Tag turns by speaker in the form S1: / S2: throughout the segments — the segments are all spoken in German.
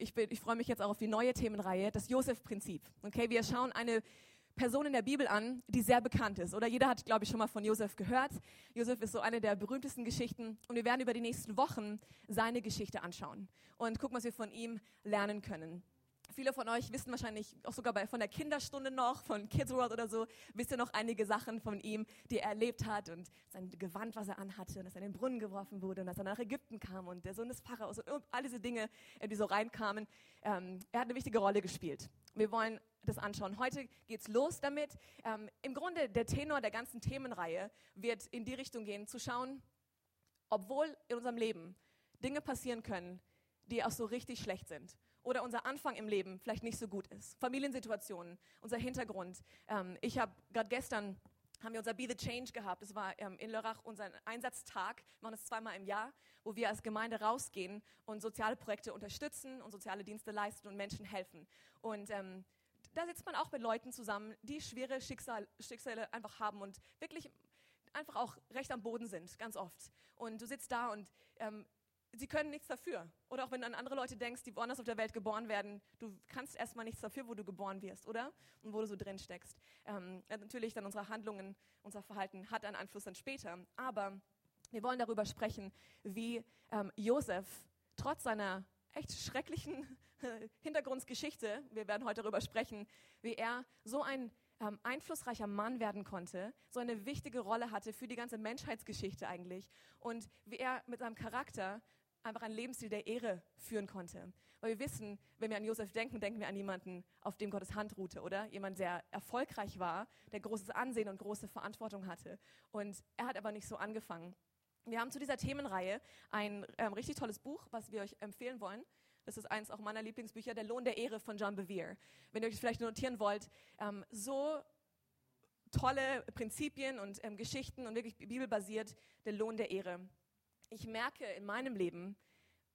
S1: ich, ich freue mich jetzt auch auf die neue Themenreihe, das Josef-Prinzip. Okay, wir schauen eine Person in der Bibel an, die sehr bekannt ist. Oder jeder hat, glaube ich, schon mal von Josef gehört. Josef ist so eine der berühmtesten Geschichten. Und wir werden über die nächsten Wochen seine Geschichte anschauen und gucken, was wir von ihm lernen können. Viele von euch wissen wahrscheinlich auch sogar bei, von der Kinderstunde noch, von Kids World oder so, wisst ihr noch einige Sachen von ihm, die er erlebt hat und sein Gewand, was er anhatte und dass er in den Brunnen geworfen wurde und dass er nach Ägypten kam und der Sohn des Pharaos und all diese Dinge, die so reinkamen. Ähm, er hat eine wichtige Rolle gespielt. Wir wollen das anschauen. Heute geht's los damit. Ähm, Im Grunde der Tenor der ganzen Themenreihe wird in die Richtung gehen, zu schauen, obwohl in unserem Leben Dinge passieren können, die auch so richtig schlecht sind oder unser Anfang im Leben vielleicht nicht so gut ist. Familiensituationen, unser Hintergrund. Ähm, ich habe gerade gestern haben wir unser Be the Change gehabt. Das war ähm, in Lörrach unser Einsatztag. Wir machen das zweimal im Jahr, wo wir als Gemeinde rausgehen und soziale Projekte unterstützen und soziale Dienste leisten und Menschen helfen. Und ähm, da sitzt man auch mit Leuten zusammen, die schwere Schicksal, Schicksale einfach haben und wirklich einfach auch recht am Boden sind, ganz oft. Und du sitzt da und ähm, sie können nichts dafür. Oder auch wenn du an andere Leute denkst, die woanders auf der Welt geboren werden, du kannst erstmal nichts dafür, wo du geboren wirst, oder? Und wo du so drin steckst. Ähm, natürlich dann unsere Handlungen, unser Verhalten hat einen Einfluss dann später. Aber wir wollen darüber sprechen, wie ähm, Josef trotz seiner echt schrecklichen Hintergrundgeschichte, wir werden heute darüber sprechen, wie er so ein ähm, einflussreicher Mann werden konnte, so eine wichtige Rolle hatte für die ganze Menschheitsgeschichte eigentlich und wie er mit seinem Charakter einfach einen Lebensstil der Ehre führen konnte. Weil wir wissen, wenn wir an Josef denken, denken wir an jemanden, auf dem Gottes Hand ruhte, oder? Jemand, der erfolgreich war, der großes Ansehen und große Verantwortung hatte. Und er hat aber nicht so angefangen. Wir haben zu dieser Themenreihe ein ähm, richtig tolles Buch, was wir euch empfehlen wollen. Das ist eins auch meiner Lieblingsbücher, Der Lohn der Ehre von John Bevere. Wenn ihr euch vielleicht notieren wollt, ähm, so tolle Prinzipien und ähm, Geschichten und wirklich bibelbasiert, der Lohn der Ehre. Ich merke in meinem Leben,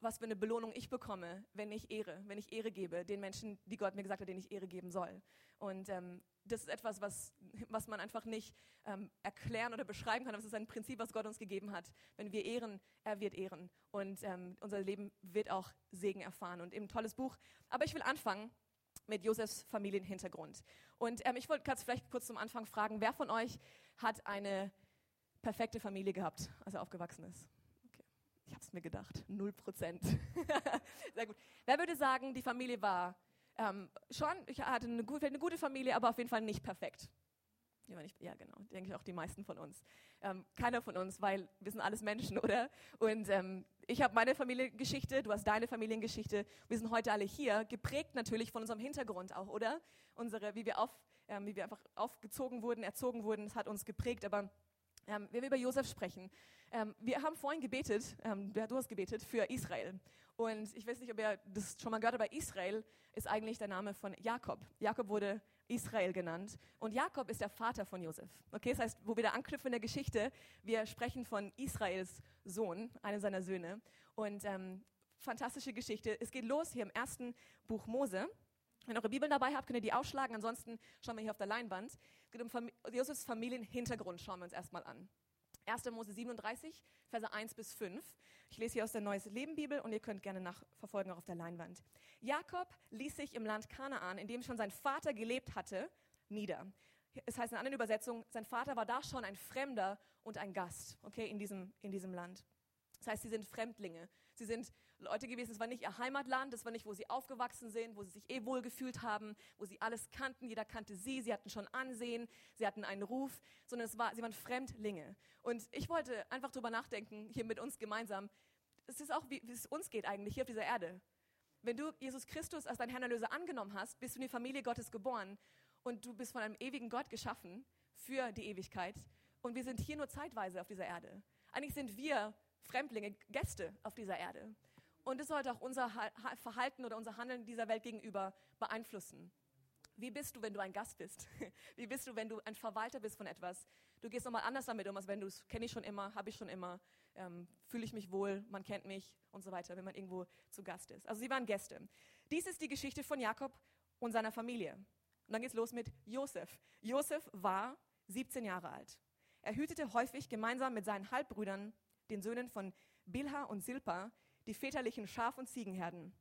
S1: was für eine Belohnung ich bekomme, wenn ich Ehre, wenn ich Ehre gebe den Menschen, die Gott mir gesagt hat, denen ich Ehre geben soll. Und ähm, das ist etwas, was, was man einfach nicht ähm, erklären oder beschreiben kann. Das ist ein Prinzip, was Gott uns gegeben hat. Wenn wir ehren, er wird ehren. Und ähm, unser Leben wird auch Segen erfahren. Und eben ein tolles Buch. Aber ich will anfangen mit Josefs Familienhintergrund. Und ähm, ich wollte vielleicht kurz zum Anfang fragen, wer von euch hat eine perfekte Familie gehabt, als er aufgewachsen ist? Ich habe es mir gedacht, null Prozent. Sehr gut. Wer würde sagen, die Familie war ähm, schon, ich hatte eine, eine, gute Familie, aber auf jeden Fall nicht perfekt. Ja genau, denke ich auch die meisten von uns. Ähm, keiner von uns, weil wir sind alles Menschen, oder? Und ähm, ich habe meine Familiengeschichte, du hast deine Familiengeschichte. Wir sind heute alle hier, geprägt natürlich von unserem Hintergrund auch, oder? Unsere, wie wir, auf, ähm, wie wir einfach aufgezogen wurden, erzogen wurden, das hat uns geprägt. Aber ähm, wenn wir über Josef sprechen, ähm, wir haben vorhin gebetet, ähm, du hast gebetet für Israel. Und ich weiß nicht, ob ihr das schon mal gehört habt, aber Israel ist eigentlich der Name von Jakob. Jakob wurde Israel genannt. Und Jakob ist der Vater von Josef. Okay, das heißt, wo wir da anknüpfen in der Geschichte, wir sprechen von Israels Sohn, einem seiner Söhne. Und ähm, fantastische Geschichte. Es geht los hier im ersten Buch Mose. Wenn ihr eure Bibeln dabei habt, könnt ihr die ausschlagen. Ansonsten schauen wir hier auf der Leinwand. Geht um Josefs Familienhintergrund, schauen wir uns erstmal an. 1. Mose 37, Verse 1 bis 5. Ich lese hier aus der Neues Leben Bibel und ihr könnt gerne nachverfolgen auch auf der Leinwand. Jakob ließ sich im Land Kanaan, in dem schon sein Vater gelebt hatte, nieder. Es heißt in anderen Übersetzungen, sein Vater war da schon ein Fremder und ein Gast, okay, in diesem, in diesem Land. Das heißt, sie sind Fremdlinge. Sie sind Leute gewesen, es war nicht ihr Heimatland, das war nicht, wo sie aufgewachsen sind, wo sie sich eh wohl gefühlt haben, wo sie alles kannten, jeder kannte sie, sie hatten schon Ansehen, sie hatten einen Ruf, sondern es war, sie waren Fremdlinge. Und ich wollte einfach drüber nachdenken, hier mit uns gemeinsam, es ist auch, wie, wie es uns geht eigentlich hier auf dieser Erde. Wenn du Jesus Christus als dein Herrn Erlöser angenommen hast, bist du in die Familie Gottes geboren und du bist von einem ewigen Gott geschaffen für die Ewigkeit. Und wir sind hier nur zeitweise auf dieser Erde. Eigentlich sind wir Fremdlinge, Gäste auf dieser Erde. Und es sollte auch unser Verhalten oder unser Handeln dieser Welt gegenüber beeinflussen. Wie bist du, wenn du ein Gast bist? Wie bist du, wenn du ein Verwalter bist von etwas? Du gehst nochmal anders damit um, als wenn du es kenne ich schon immer, habe ich schon immer, ähm, fühle ich mich wohl, man kennt mich und so weiter, wenn man irgendwo zu Gast ist. Also sie waren Gäste. Dies ist die Geschichte von Jakob und seiner Familie. Und dann geht's los mit Josef. Josef war 17 Jahre alt. Er hütete häufig gemeinsam mit seinen Halbbrüdern, den Söhnen von Bilha und Silpa, die väterlichen Schaf- und Ziegenherden.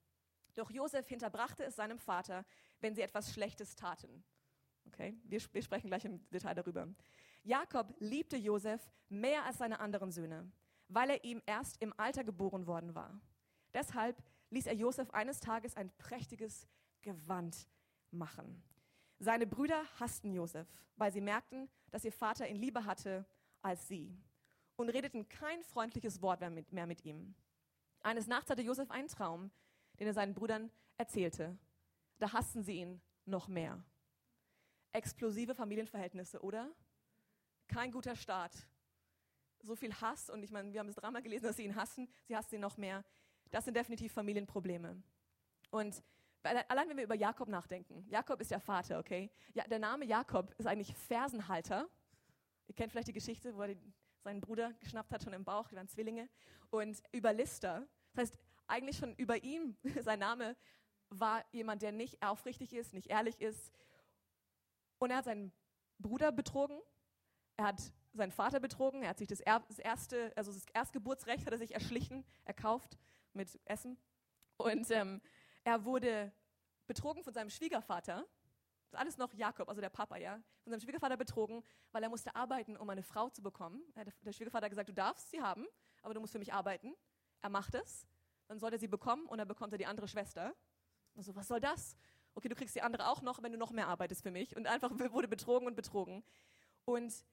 S1: Doch Josef hinterbrachte es seinem Vater, wenn sie etwas Schlechtes taten. Okay, wir, wir sprechen gleich im Detail darüber. Jakob liebte Josef mehr als seine anderen Söhne, weil er ihm erst im Alter geboren worden war. Deshalb ließ er Josef eines Tages ein prächtiges Gewand machen. Seine Brüder hassten Josef, weil sie merkten, dass ihr Vater ihn lieber hatte als sie und redeten kein freundliches Wort mehr mit, mehr mit ihm. Eines Nachts hatte Josef einen Traum, den er seinen Brüdern erzählte. Da hassten sie ihn noch mehr. Explosive Familienverhältnisse, oder? Kein guter Start. So viel Hass und ich meine, wir haben das Drama gelesen, dass sie ihn hassen, sie hassen ihn noch mehr. Das sind definitiv Familienprobleme. Und allein wenn wir über Jakob nachdenken, Jakob ist der Vater, okay? Ja, der Name Jakob ist eigentlich Fersenhalter. Ihr kennt vielleicht die Geschichte, wo er seinen Bruder geschnappt hat, schon im Bauch, die waren Zwillinge. Und Überlister, das heißt, eigentlich schon über ihm, sein Name war jemand, der nicht aufrichtig ist, nicht ehrlich ist. Und er hat seinen Bruder betrogen, er hat seinen Vater betrogen, er hat sich das, erste, also das Erstgeburtsrecht hat er sich erschlichen, erkauft mit Essen. Und ähm, er wurde betrogen von seinem Schwiegervater. Alles noch Jakob, also der Papa, ja. Von seinem Schwiegervater betrogen, weil er musste arbeiten, um eine Frau zu bekommen. Der Schwiegervater hat gesagt, du darfst sie haben, aber du musst für mich arbeiten. Er macht es. Dann soll er sie bekommen und dann bekommt er die andere Schwester. Also, was soll das? Okay, du kriegst die andere auch noch, wenn du noch mehr arbeitest für mich. Und einfach wurde betrogen und betrogen. Und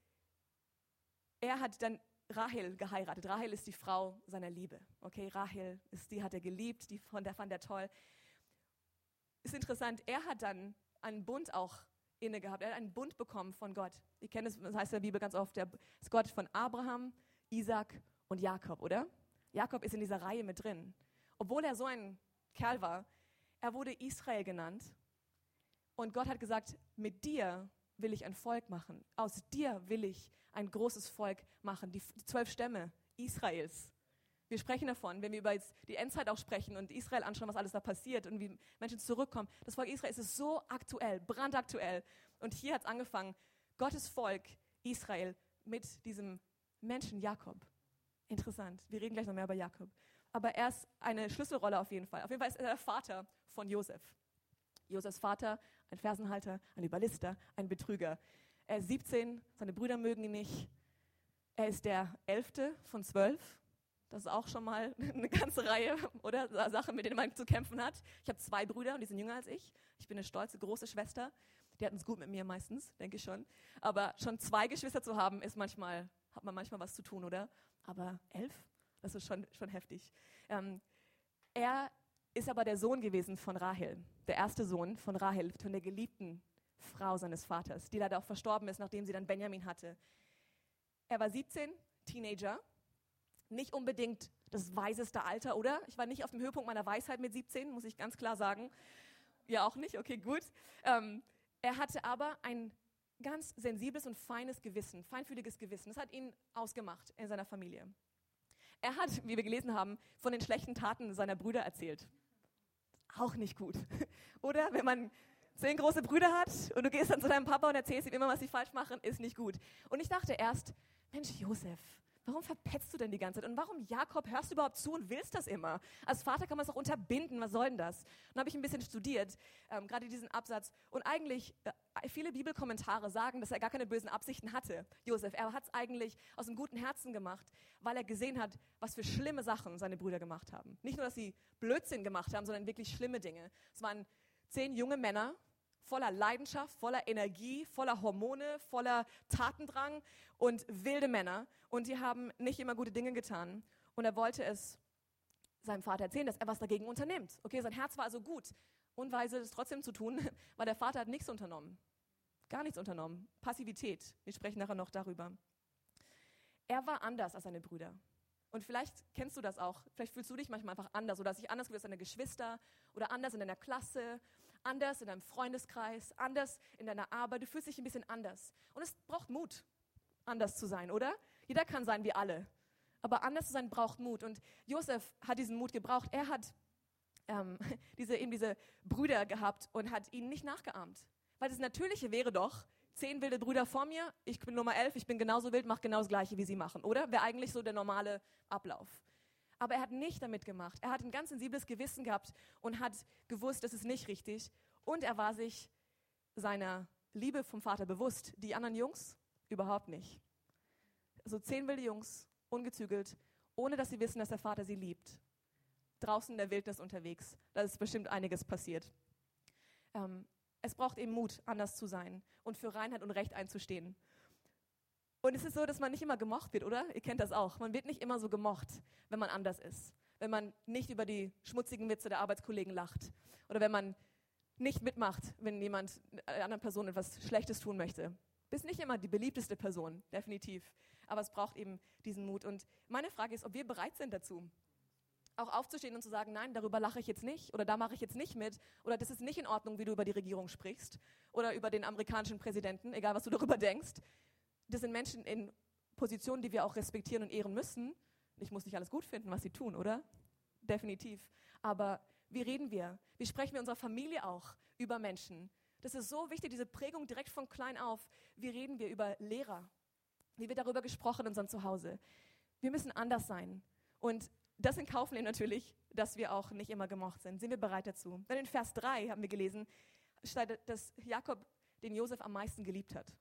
S1: er hat dann Rahel geheiratet. Rahel ist die Frau seiner Liebe. Okay, Rahel ist die hat er geliebt, die von der fand er toll. Ist interessant, er hat dann einen Bund auch inne gehabt. Er hat einen Bund bekommen von Gott. Ihr kennt es, das heißt in der Bibel ganz oft, der ist Gott von Abraham, Isaac und Jakob, oder? Jakob ist in dieser Reihe mit drin. Obwohl er so ein Kerl war, er wurde Israel genannt. Und Gott hat gesagt, mit dir will ich ein Volk machen. Aus dir will ich ein großes Volk machen. Die zwölf Stämme Israels. Wir sprechen davon, wenn wir über die Endzeit auch sprechen und Israel anschauen, was alles da passiert und wie Menschen zurückkommen. Das Volk Israel ist so aktuell, brandaktuell. Und hier hat es angefangen, Gottes Volk Israel mit diesem Menschen Jakob. Interessant. Wir reden gleich noch mehr über Jakob. Aber er ist eine Schlüsselrolle auf jeden Fall. Auf jeden Fall ist er der Vater von Josef. Josefs Vater, ein Fersenhalter, ein Überlister, ein Betrüger. Er ist 17, seine Brüder mögen ihn nicht. Er ist der elfte von zwölf. Das ist auch schon mal eine ganze Reihe, oder? Sachen, mit denen man zu kämpfen hat. Ich habe zwei Brüder und die sind jünger als ich. Ich bin eine stolze, große Schwester. Die hatten es gut mit mir meistens, denke ich schon. Aber schon zwei Geschwister zu haben, ist manchmal, hat man manchmal was zu tun, oder? Aber elf, das ist schon, schon heftig. Ähm, er ist aber der Sohn gewesen von Rahel, der erste Sohn von Rahel, von der geliebten Frau seines Vaters, die leider auch verstorben ist, nachdem sie dann Benjamin hatte. Er war 17, Teenager, nicht unbedingt das weiseste Alter, oder? Ich war nicht auf dem Höhepunkt meiner Weisheit mit 17, muss ich ganz klar sagen. Ja, auch nicht, okay, gut. Ähm, er hatte aber ein ganz sensibles und feines Gewissen, feinfühliges Gewissen. Das hat ihn ausgemacht in seiner Familie. Er hat, wie wir gelesen haben, von den schlechten Taten seiner Brüder erzählt. Auch nicht gut. Oder wenn man zehn große Brüder hat und du gehst dann zu deinem Papa und erzählst ihm immer, was sie falsch machen, ist nicht gut. Und ich dachte erst, Mensch, Josef, warum verpetzt du denn die ganze Zeit? Und warum, Jakob, hörst du überhaupt zu und willst das immer? Als Vater kann man es auch unterbinden, was soll denn das? Dann habe ich ein bisschen studiert, ähm, gerade diesen Absatz. Und eigentlich, äh, viele Bibelkommentare sagen, dass er gar keine bösen Absichten hatte, Josef. Er hat es eigentlich aus einem guten Herzen gemacht, weil er gesehen hat, was für schlimme Sachen seine Brüder gemacht haben. Nicht nur, dass sie Blödsinn gemacht haben, sondern wirklich schlimme Dinge. Es waren zehn junge Männer, voller Leidenschaft, voller Energie, voller Hormone, voller Tatendrang und wilde Männer. Und die haben nicht immer gute Dinge getan. Und er wollte es seinem Vater erzählen, dass er was dagegen unternimmt. Okay, sein Herz war also gut. Unweise, es trotzdem zu tun, weil der Vater hat nichts unternommen. Gar nichts unternommen. Passivität. Wir sprechen nachher noch darüber. Er war anders als seine Brüder. Und vielleicht kennst du das auch. Vielleicht fühlst du dich manchmal einfach anders oder sich anders als deine Geschwister oder anders in deiner Klasse anders in deinem Freundeskreis, anders in deiner Arbeit. Du fühlst dich ein bisschen anders. Und es braucht Mut, anders zu sein, oder? Jeder kann sein wie alle. Aber anders zu sein braucht Mut. Und Josef hat diesen Mut gebraucht. Er hat ähm, diese, eben diese Brüder gehabt und hat ihnen nicht nachgeahmt. Weil das Natürliche wäre doch, zehn wilde Brüder vor mir, ich bin Nummer elf, ich bin genauso wild, mache genau das Gleiche, wie sie machen, oder? Wäre eigentlich so der normale Ablauf. Aber er hat nicht damit gemacht. Er hat ein ganz sensibles Gewissen gehabt und hat gewusst, das ist nicht richtig. Und er war sich seiner Liebe vom Vater bewusst. Die anderen Jungs überhaupt nicht. So zehn wilde Jungs, ungezügelt, ohne dass sie wissen, dass der Vater sie liebt. Draußen in der Wildnis unterwegs. Da ist bestimmt einiges passiert. Ähm, es braucht eben Mut, anders zu sein und für Reinheit und Recht einzustehen. Und es ist so, dass man nicht immer gemocht wird, oder? Ihr kennt das auch. Man wird nicht immer so gemocht, wenn man anders ist. Wenn man nicht über die schmutzigen Witze der Arbeitskollegen lacht. Oder wenn man nicht mitmacht, wenn jemand einer anderen Person etwas Schlechtes tun möchte. Bist nicht immer die beliebteste Person, definitiv. Aber es braucht eben diesen Mut. Und meine Frage ist, ob wir bereit sind dazu. Auch aufzustehen und zu sagen, nein, darüber lache ich jetzt nicht oder da mache ich jetzt nicht mit oder das ist nicht in Ordnung, wie du über die Regierung sprichst oder über den amerikanischen Präsidenten, egal was du darüber denkst das sind Menschen in Positionen, die wir auch respektieren und ehren müssen. Ich muss nicht alles gut finden, was sie tun, oder? Definitiv. Aber wie reden wir? Wie sprechen wir unserer Familie auch über Menschen? Das ist so wichtig, diese Prägung direkt von klein auf. Wie reden wir über Lehrer? Wie wird darüber gesprochen in unserem Zuhause? Wir müssen anders sein. Und das in Kauf nehmen natürlich, dass wir auch nicht immer gemocht sind. Sind wir bereit dazu? Dann in Vers 3 haben wir gelesen, dass Jakob den Josef am meisten geliebt hat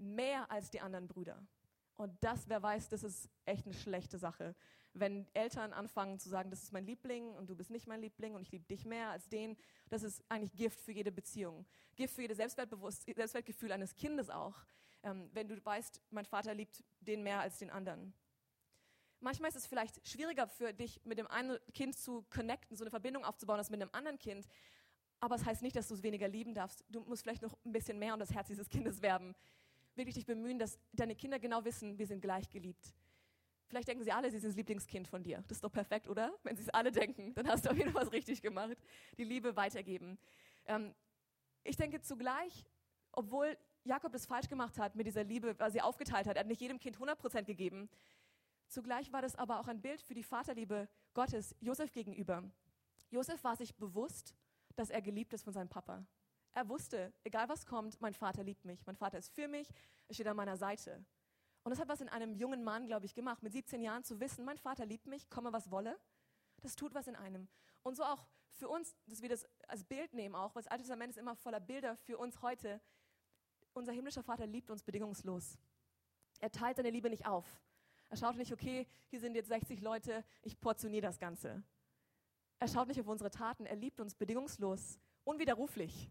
S1: mehr als die anderen Brüder. Und das, wer weiß, das ist echt eine schlechte Sache. Wenn Eltern anfangen zu sagen, das ist mein Liebling und du bist nicht mein Liebling und ich liebe dich mehr als den, das ist eigentlich Gift für jede Beziehung. Gift für jedes Selbstwertgefühl eines Kindes auch. Ähm, wenn du weißt, mein Vater liebt den mehr als den anderen. Manchmal ist es vielleicht schwieriger für dich, mit dem einen Kind zu connecten, so eine Verbindung aufzubauen, als mit einem anderen Kind. Aber es das heißt nicht, dass du es weniger lieben darfst. Du musst vielleicht noch ein bisschen mehr um das Herz dieses Kindes werben wirklich dich bemühen, dass deine Kinder genau wissen, wir sind gleich geliebt. Vielleicht denken sie alle, sie sind das Lieblingskind von dir. Das ist doch perfekt, oder? Wenn sie es alle denken, dann hast du auf jeden Fall was richtig gemacht. Die Liebe weitergeben. Ähm, ich denke zugleich, obwohl Jakob das falsch gemacht hat mit dieser Liebe, weil sie aufgeteilt hat, er hat nicht jedem Kind 100% gegeben, zugleich war das aber auch ein Bild für die Vaterliebe Gottes Josef gegenüber. Josef war sich bewusst, dass er geliebt ist von seinem Papa. Er wusste, egal was kommt, mein Vater liebt mich. Mein Vater ist für mich, er steht an meiner Seite. Und das hat was in einem jungen Mann, glaube ich, gemacht, mit 17 Jahren zu wissen, mein Vater liebt mich, komme was wolle. Das tut was in einem. Und so auch für uns, dass wir das als Bild nehmen auch, weil das Alte Testament ist immer voller Bilder für uns heute. Unser himmlischer Vater liebt uns bedingungslos. Er teilt seine Liebe nicht auf. Er schaut nicht, okay, hier sind jetzt 60 Leute, ich portioniere das Ganze. Er schaut nicht auf unsere Taten, er liebt uns bedingungslos, unwiderruflich.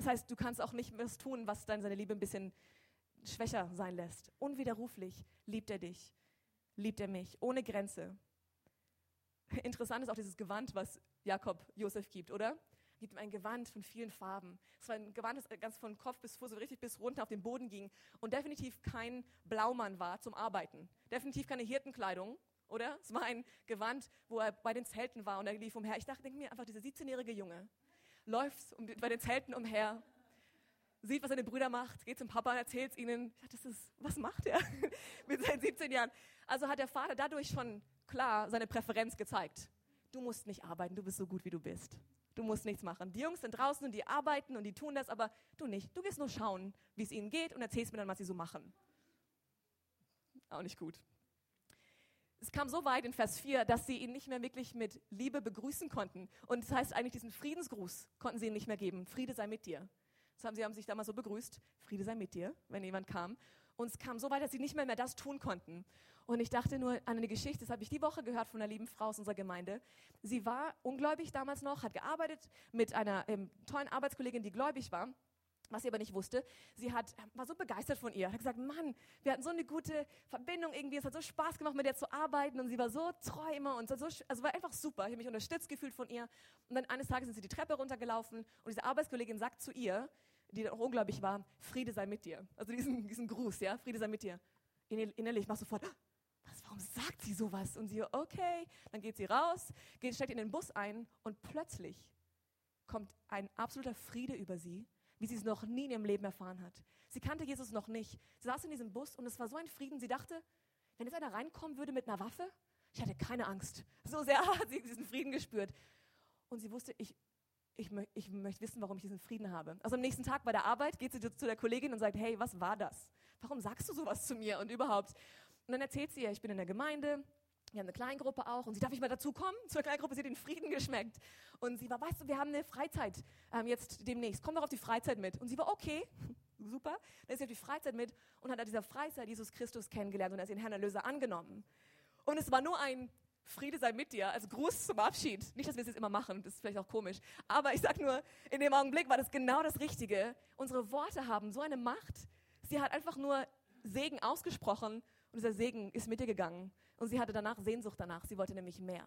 S1: Das heißt, du kannst auch nicht was tun, was dann seine Liebe ein bisschen schwächer sein lässt. Unwiderruflich liebt er dich, liebt er mich, ohne Grenze. Interessant ist auch dieses Gewand, was Jakob Josef gibt, oder? Er gibt ihm ein Gewand von vielen Farben. Es war ein Gewand, das ganz von Kopf bis Fuß so richtig bis runter auf den Boden ging und definitiv kein Blaumann war zum Arbeiten. Definitiv keine Hirtenkleidung, oder? Es war ein Gewand, wo er bei den Zelten war und er lief umher. Ich dachte, denke mir einfach, dieser 17-jährige Junge, läuft um, bei den Zelten umher, sieht, was seine Brüder macht, geht zum Papa, erzählt es ihnen. Ja, das ist, was macht er mit seinen 17 Jahren? Also hat der Vater dadurch schon klar seine Präferenz gezeigt. Du musst nicht arbeiten, du bist so gut, wie du bist. Du musst nichts machen. Die Jungs sind draußen und die arbeiten und die tun das, aber du nicht. Du gehst nur schauen, wie es ihnen geht und erzählst mir dann, was sie so machen. Auch nicht gut es kam so weit in Vers 4, dass sie ihn nicht mehr wirklich mit Liebe begrüßen konnten. Und das heißt eigentlich, diesen Friedensgruß konnten sie ihm nicht mehr geben. Friede sei mit dir. Das haben sie haben sich damals so begrüßt. Friede sei mit dir, wenn jemand kam. Und es kam so weit, dass sie nicht mehr, mehr das tun konnten. Und ich dachte nur an eine Geschichte, das habe ich die Woche gehört von einer lieben Frau aus unserer Gemeinde. Sie war ungläubig damals noch, hat gearbeitet mit einer ähm, tollen Arbeitskollegin, die gläubig war. Was sie aber nicht wusste, sie hat, war so begeistert von ihr, hat gesagt, Mann, wir hatten so eine gute Verbindung irgendwie, es hat so Spaß gemacht, mit ihr zu arbeiten und sie war so treu immer und so, also war einfach super. Ich habe mich unterstützt gefühlt von ihr. Und dann eines Tages sind sie die Treppe runtergelaufen und diese Arbeitskollegin sagt zu ihr, die dann auch unglaublich war, Friede sei mit dir. Also diesen, diesen Gruß, ja, Friede sei mit dir. Innerlich mach sofort, was, warum sagt sie sowas? Und sie, okay, dann geht sie raus, geht, steigt in den Bus ein und plötzlich kommt ein absoluter Friede über sie wie sie es noch nie in ihrem Leben erfahren hat. Sie kannte Jesus noch nicht. Sie saß in diesem Bus und es war so ein Frieden. Sie dachte, wenn jetzt einer reinkommen würde mit einer Waffe, ich hatte keine Angst. So sehr hat sie diesen Frieden gespürt. Und sie wusste, ich, ich, ich möchte wissen, warum ich diesen Frieden habe. Also am nächsten Tag bei der Arbeit geht sie zu der Kollegin und sagt, hey, was war das? Warum sagst du sowas zu mir und überhaupt? Und dann erzählt sie ihr, ich bin in der Gemeinde, Wir haben eine Kleingruppe auch und sie darf ich mal dazu kommen zur Kleingruppe. Sie hat den Frieden geschmeckt und sie war, weißt du, wir haben eine Freizeit ähm, jetzt demnächst. Komm doch auf die Freizeit mit. Und sie war okay, super. Dann ist sie auf die Freizeit mit und hat an dieser Freizeit Jesus Christus kennengelernt und er ist ihren Herrn Erlöser angenommen. Und es war nur ein Friede sei mit dir als Gruß zum Abschied. Nicht, dass wir es jetzt immer machen, das ist vielleicht auch komisch. Aber ich sag nur, in dem Augenblick war das genau das Richtige. Unsere Worte haben so eine Macht. Sie hat einfach nur Segen ausgesprochen und dieser Segen ist mit ihr gegangen. Und sie hatte danach Sehnsucht danach. Sie wollte nämlich mehr.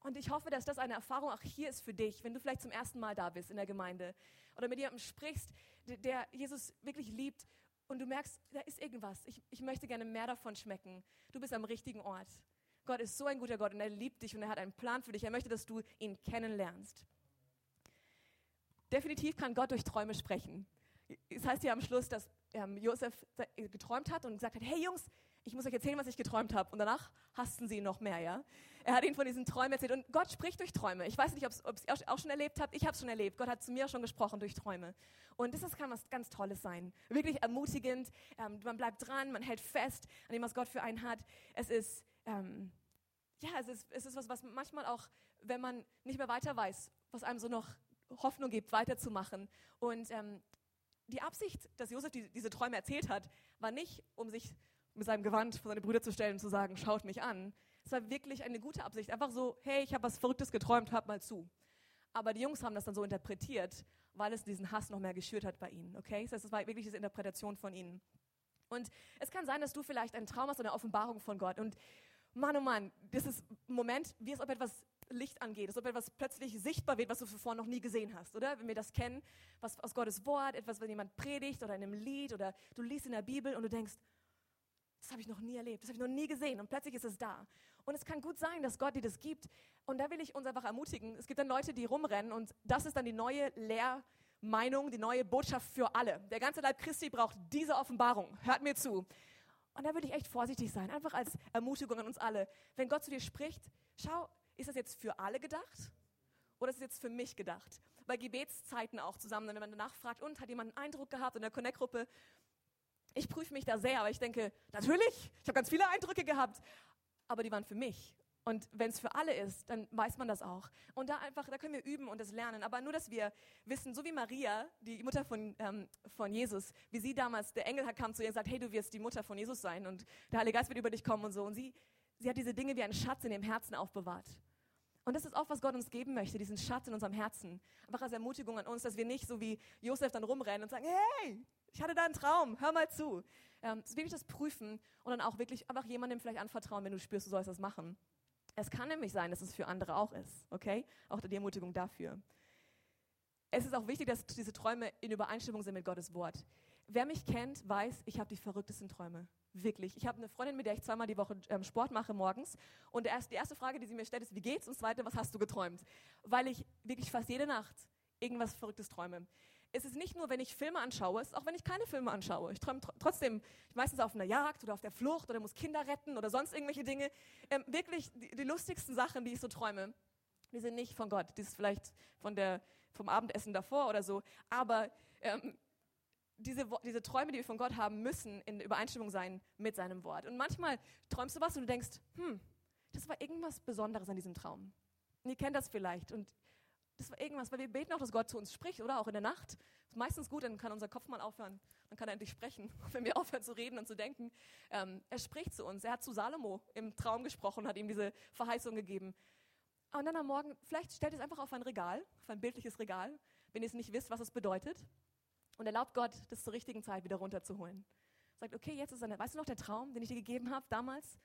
S1: Und ich hoffe, dass das eine Erfahrung auch hier ist für dich, wenn du vielleicht zum ersten Mal da bist in der Gemeinde oder mit jemandem sprichst, der Jesus wirklich liebt und du merkst, da ist irgendwas. Ich, ich möchte gerne mehr davon schmecken. Du bist am richtigen Ort. Gott ist so ein guter Gott und er liebt dich und er hat einen Plan für dich. Er möchte, dass du ihn kennenlernst. Definitiv kann Gott durch Träume sprechen. Es heißt hier am Schluss, dass ähm, Josef geträumt hat und gesagt hat, hey Jungs, ich muss euch erzählen, was ich geträumt habe. Und danach hassten sie ihn noch mehr, ja. Er hat ihnen von diesen Träumen erzählt. Und Gott spricht durch Träume. Ich weiß nicht, ob ihr auch schon erlebt habt. Ich habe es schon erlebt. Gott hat zu mir schon gesprochen durch Träume. Und das kann was ganz Tolles sein. Wirklich ermutigend. Ähm, man bleibt dran, man hält fest an dem, was Gott für einen hat. Es ist, ähm, ja, es ist, es ist was, was manchmal auch, wenn man nicht mehr weiter weiß, was einem so noch Hoffnung gibt, weiterzumachen. Und ähm, die Absicht, dass Josef die, diese Träume erzählt hat, war nicht, um sich mit seinem Gewand vor seine Brüder zu stellen und zu sagen, schaut mich an. Es war wirklich eine gute Absicht. Einfach so, hey, ich habe was Verrücktes geträumt, hört mal zu. Aber die Jungs haben das dann so interpretiert, weil es diesen Hass noch mehr geschürt hat bei ihnen. Okay? Das heißt, es war wirklich diese Interpretation von ihnen. Und es kann sein, dass du vielleicht einen Traum hast oder eine Offenbarung von Gott. Und Mann, oh Mann, das ist ein Moment, wie es ob etwas Licht angeht, als ob etwas plötzlich sichtbar wird, was du zuvor noch nie gesehen hast, oder? Wenn wir das kennen, was aus Gottes Wort, etwas, wenn jemand predigt oder in einem Lied oder du liest in der Bibel und du denkst, das habe ich noch nie erlebt, das habe ich noch nie gesehen und plötzlich ist es da. Und es kann gut sein, dass Gott dir das gibt. Und da will ich uns einfach ermutigen. Es gibt dann Leute, die rumrennen und das ist dann die neue Lehrmeinung, die neue Botschaft für alle. Der ganze Leib Christi braucht diese Offenbarung. Hört mir zu. Und da würde ich echt vorsichtig sein, einfach als Ermutigung an uns alle. Wenn Gott zu dir spricht, schau, ist das jetzt für alle gedacht oder ist es jetzt für mich gedacht? Bei Gebetszeiten auch zusammen, wenn man danach fragt, und hat jemand einen Eindruck gehabt in der Connect-Gruppe, ich prüfe mich da sehr, aber ich denke, natürlich, ich habe ganz viele Eindrücke gehabt, aber die waren für mich. Und wenn es für alle ist, dann weiß man das auch. Und da einfach, da können wir üben und das lernen. Aber nur, dass wir wissen, so wie Maria, die Mutter von, ähm, von Jesus, wie sie damals, der Engel kam zu ihr und sagt, hey, du wirst die Mutter von Jesus sein und der Heilige Geist wird über dich kommen und so. Und sie, sie hat diese Dinge wie einen Schatz in ihrem Herzen aufbewahrt. Und das ist auch, was Gott uns geben möchte, diesen Schatz in unserem Herzen. Einfach als Ermutigung an uns, dass wir nicht so wie Josef dann rumrennen und sagen, hey, ich hatte da einen Traum, hör mal zu. Ähm, wirklich das prüfen und dann auch wirklich einfach jemandem vielleicht anvertrauen, wenn du spürst, du sollst das machen. Es kann nämlich sein, dass es für andere auch ist, okay? Auch die Ermutigung dafür. Es ist auch wichtig, dass diese Träume in Übereinstimmung sind mit Gottes Wort. Wer mich kennt, weiß, ich habe die verrücktesten Träume. Wirklich. Ich habe eine Freundin, mit der ich zweimal die Woche ähm, Sport mache morgens. Und die erste Frage, die sie mir stellt, ist, wie geht's? Und zweite, was hast du geträumt? Weil ich wirklich fast jede Nacht irgendwas Verrücktes träume es ist nicht nur, wenn ich Filme anschaue, es ist auch, wenn ich keine Filme anschaue. Ich träume tr trotzdem meistens auf einer Jagd oder auf der Flucht oder muss Kinder retten oder sonst irgendwelche Dinge. Ähm, wirklich die, die, lustigsten Sachen, die ich so träume, die sind nicht von Gott. Die ist vielleicht von der, vom Abendessen davor oder so. Aber ähm, diese, diese Träume, die wir von Gott haben, müssen in Übereinstimmung sein mit seinem Wort. Und manchmal träumst du was und du denkst, hm, das war irgendwas Besonderes an diesem Traum. Und ihr kennt das vielleicht. Und das war irgendwas, weil wir beten auch, dass Gott zu uns spricht, oder? Auch in der Nacht. Das ist meistens gut, dann kann unser Kopf mal aufhören. Dann kann er endlich sprechen, wenn wir aufhören zu reden und zu denken. Ähm, er spricht zu uns. Er hat zu Salomo im Traum gesprochen, hat ihm diese Verheißung gegeben. Und dann am Morgen, vielleicht stellt es einfach auf ein Regal, auf ein bildliches Regal, wenn ihr es nicht wisst, was es bedeutet. Und erlaubt Gott, das zur richtigen Zeit wieder runterzuholen. Sagt, okay, jetzt ist eine, weißt du noch der Traum, den ich dir gegeben habe damals?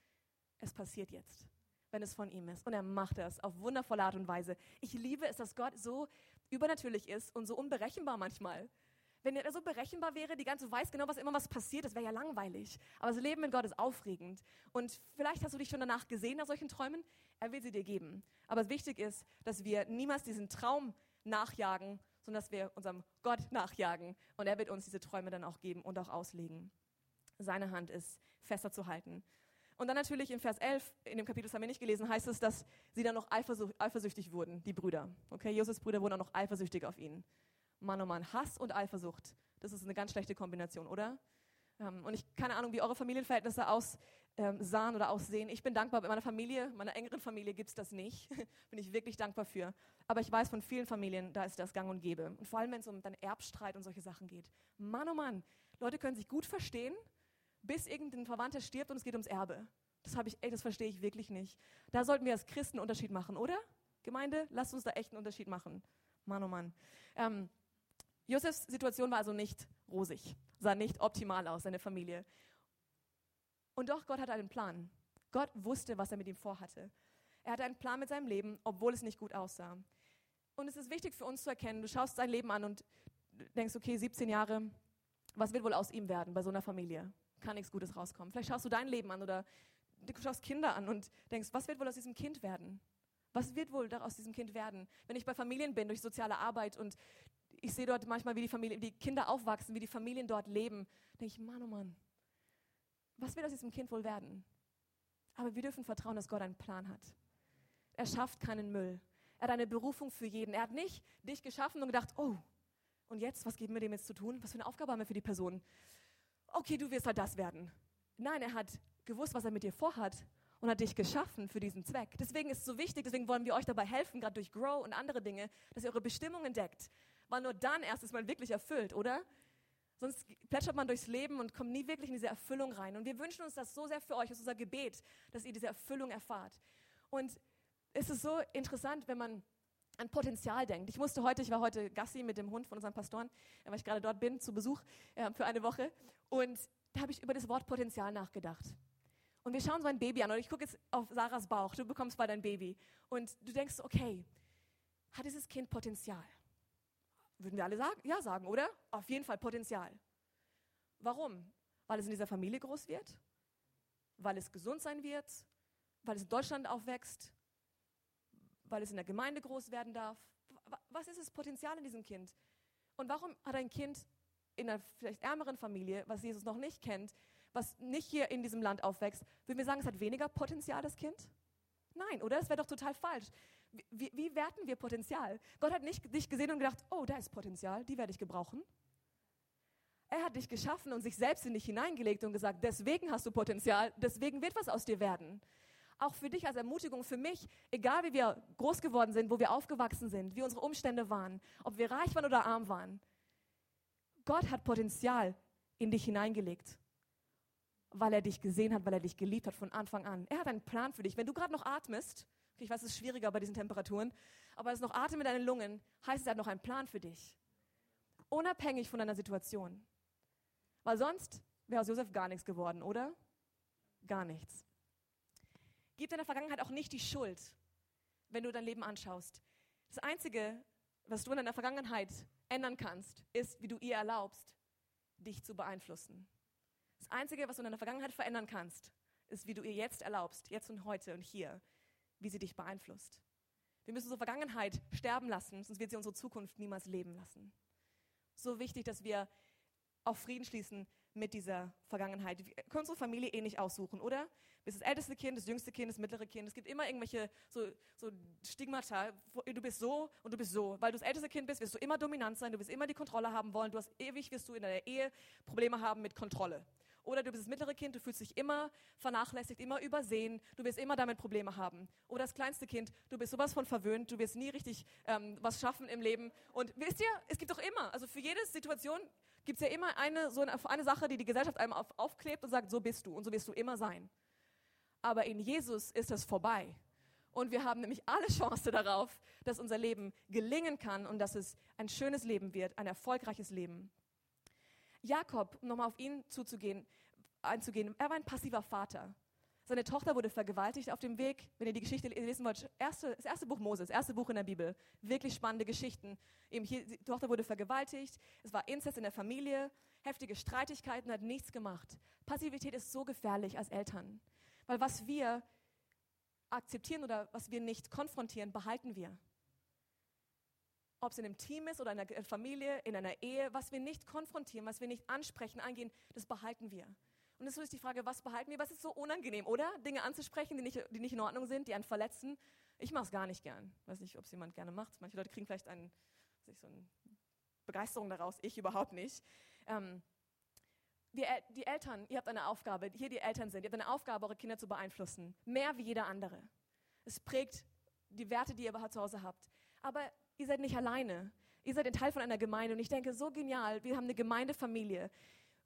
S1: Es passiert jetzt wenn es von ihm ist. Und er macht das auf wundervolle Art und Weise. Ich liebe es, dass Gott so übernatürlich ist und so unberechenbar manchmal. Wenn er so berechenbar wäre, die ganze weiß genau, was immer was passiert, das wäre ja langweilig. Aber das Leben mit Gott ist aufregend. Und vielleicht hast du dich schon danach gesehen nach solchen Träumen. Er will sie dir geben. Aber wichtig ist, dass wir niemals diesen Traum nachjagen, sondern dass wir unserem Gott nachjagen. Und er wird uns diese Träume dann auch geben und auch auslegen. Seine Hand ist fester zu halten. Und dann natürlich in Vers 11, in dem Kapitel, das haben wir nicht gelesen, heißt es, dass sie dann noch eifersüchtig wurden, die Brüder. Okay, Josefs Brüder wurden auch noch eifersüchtig auf ihn. Mann, oh Mann, Hass und Eifersucht. Das ist eine ganz schlechte Kombination, oder? Ähm, und ich keine Ahnung, wie eure Familienverhältnisse aussahen ähm, oder aussehen. Ich bin dankbar, bei meiner Familie, meiner engeren Familie gibt es das nicht. bin ich wirklich dankbar für. Aber ich weiß von vielen Familien, da ist das gang und gäbe. Und vor allem, wenn es um dann Erbstreit und solche Sachen geht. Mann, oh Mann, Leute können sich gut verstehen, bis irgendein Verwandter stirbt und es geht ums Erbe. Das das verstehe ich wirklich nicht. Da sollten wir als Christen einen Unterschied machen, oder? Gemeinde, lasst uns da echt einen Unterschied machen. Mann, oh Mann. Ähm, Josefs Situation war also nicht rosig, sah nicht optimal aus, seine Familie. Und doch, Gott hatte einen Plan. Gott wusste, was er mit ihm vorhatte. Er hatte einen Plan mit seinem Leben, obwohl es nicht gut aussah. Und es ist wichtig für uns zu erkennen, du schaust sein Leben an und denkst, okay, 17 Jahre, was wird wohl aus ihm werden bei so einer Familie? Kann nichts Gutes rauskommen. Vielleicht schaust du dein Leben an oder du schaust Kinder an und denkst, was wird wohl aus diesem Kind werden? Was wird wohl aus diesem Kind werden? Wenn ich bei Familien bin, durch soziale Arbeit und ich sehe dort manchmal, wie die, Familie, die Kinder aufwachsen, wie die Familien dort leben, denke ich, Mann, oh Mann, was wird aus diesem Kind wohl werden? Aber wir dürfen vertrauen, dass Gott einen Plan hat. Er schafft keinen Müll. Er hat eine Berufung für jeden. Er hat nicht dich geschaffen und gedacht, oh, und jetzt, was geben wir dem jetzt zu tun? Was für eine Aufgabe haben wir für die Person? Okay, du wirst halt das werden. Nein, er hat gewusst, was er mit dir vorhat und hat dich geschaffen für diesen Zweck. Deswegen ist es so wichtig, deswegen wollen wir euch dabei helfen, gerade durch Grow und andere Dinge, dass ihr eure Bestimmung entdeckt. Weil nur dann erst ist man wirklich erfüllt, oder? Sonst plätschert man durchs Leben und kommt nie wirklich in diese Erfüllung rein. Und wir wünschen uns das so sehr für euch, das ist unser Gebet, dass ihr diese Erfüllung erfahrt. Und es ist so interessant, wenn man an Potenzial denkt. Ich musste heute, ich war heute Gassi mit dem Hund von unserem Pastoren, weil ich gerade dort bin, zu Besuch äh, für eine Woche. Und da habe ich über das Wort Potenzial nachgedacht. Und wir schauen so ein Baby an und ich gucke jetzt auf Sarahs Bauch, du bekommst bald ein Baby. Und du denkst, okay, hat dieses Kind Potenzial? Würden wir alle sagen? Ja, sagen, oder? Auf jeden Fall Potenzial. Warum? Weil es in dieser Familie groß wird? Weil es gesund sein wird? Weil es in Deutschland aufwächst? Weil es in der Gemeinde groß werden darf? Was ist das Potenzial in diesem Kind? Und warum hat ein Kind in einer vielleicht ärmeren Familie, was Jesus noch nicht kennt, was nicht hier in diesem Land aufwächst, würden wir sagen, es hat weniger Potenzial, das Kind? Nein, oder? Das wäre doch total falsch. Wie, wie, werten wir Potenzial? Gott hat nicht dich gesehen und gedacht, oh, da ist Potenzial, die werde ich gebrauchen. Er hat dich geschaffen und sich selbst in dich hineingelegt und gesagt, deswegen hast du Potenzial, deswegen wird was aus dir werden. Auch für dich als Ermutigung, für mich, egal wie wir groß geworden sind, wo wir aufgewachsen sind, wie unsere Umstände waren, ob wir reich waren oder arm waren, Gott hat Potenzial in dich hineingelegt weil er dich gesehen hat, weil er dich geliebt hat von Anfang an. Er hat einen Plan für dich. Wenn du gerade noch atmest, okay, ich weiß, es ist schwieriger bei diesen Temperaturen, aber es ist noch Atem in deinen Lungen, heißt es, er hat noch einen Plan für dich. Unabhängig von deiner Situation. Weil sonst wäre aus Josef gar nichts geworden, oder? Gar nichts. Gib deiner Vergangenheit auch nicht die Schuld, wenn du dein Leben anschaust. Das Einzige, was du in deiner Vergangenheit ändern kannst, ist, wie du ihr erlaubst, dich zu beeinflussen. Das Einzige, was du in deiner Vergangenheit verändern kannst, ist, wie du ihr jetzt erlaubst, jetzt und heute und hier, wie sie dich beeinflusst. Wir müssen unsere Vergangenheit sterben lassen, sonst wird sie unsere Zukunft niemals leben lassen. So wichtig, dass wir auch Frieden schließen mit dieser Vergangenheit. Wir können unsere Familie eh nicht aussuchen, oder? Du bist das älteste Kind, das jüngste Kind, das mittlere Kind. Es gibt immer irgendwelche so, so Stigmata. Du bist so und du bist so. Weil du das älteste Kind bist, wirst du immer dominant sein, du wirst immer die Kontrolle haben wollen. Du hast ewig, wirst du in deiner Ehe Probleme haben mit Kontrolle. Oder du bist das mittlere Kind, du fühlst dich immer vernachlässigt, immer übersehen, du wirst immer damit Probleme haben. Oder das kleinste Kind, du bist sowas von verwöhnt, du wirst nie richtig ähm, was schaffen im Leben. Und wisst ihr, es gibt doch immer, also für jede Situation gibt es ja immer eine, so eine, eine, Sache, die die Gesellschaft einem auf, aufklebt und sagt, so bist du und so wirst du immer sein. Aber in Jesus ist das vorbei. Und wir haben nämlich alle Chance darauf, dass unser Leben gelingen kann und dass es ein schönes Leben wird, ein erfolgreiches Leben. Jakob, um nochmal auf ihn zuzugehen, einzugehen, er war ein passiver Vater. Seine Tochter wurde vergewaltigt auf dem Weg. Wenn ihr die Geschichte lesen wollt, erste, das erste Buch Moses, das erste Buch in der Bibel. Wirklich spannende Geschichten. Eben hier, die Tochter wurde vergewaltigt. Es war Inzest in der Familie. Heftige Streitigkeiten, hat nichts gemacht. Passivität ist so gefährlich als Eltern. Weil was wir akzeptieren oder was wir nicht konfrontieren, behalten wir ob es in einem Team ist oder in einer Familie, in einer Ehe, was wir nicht konfrontieren, was wir nicht ansprechen, angehen, das behalten wir. Und das ist die Frage, was behalten wir? Was ist so unangenehm, oder? Dinge anzusprechen, die nicht, die nicht in Ordnung sind, die einen verletzen. Ich mache es gar nicht gern. Weiß nicht, ob es jemand gerne macht. Manche Leute kriegen vielleicht einen, sich so eine Begeisterung daraus. Ich überhaupt nicht. Ähm, wir, die Eltern, ihr habt eine Aufgabe, hier die Eltern sind, ihr habt eine Aufgabe, eure Kinder zu beeinflussen. Mehr wie jeder andere. Es prägt die Werte, die ihr zu Hause habt. Aber ihr seid nicht alleine. Ihr seid ein Teil von einer Gemeinde und ich denke, so genial, wir haben eine Gemeindefamilie.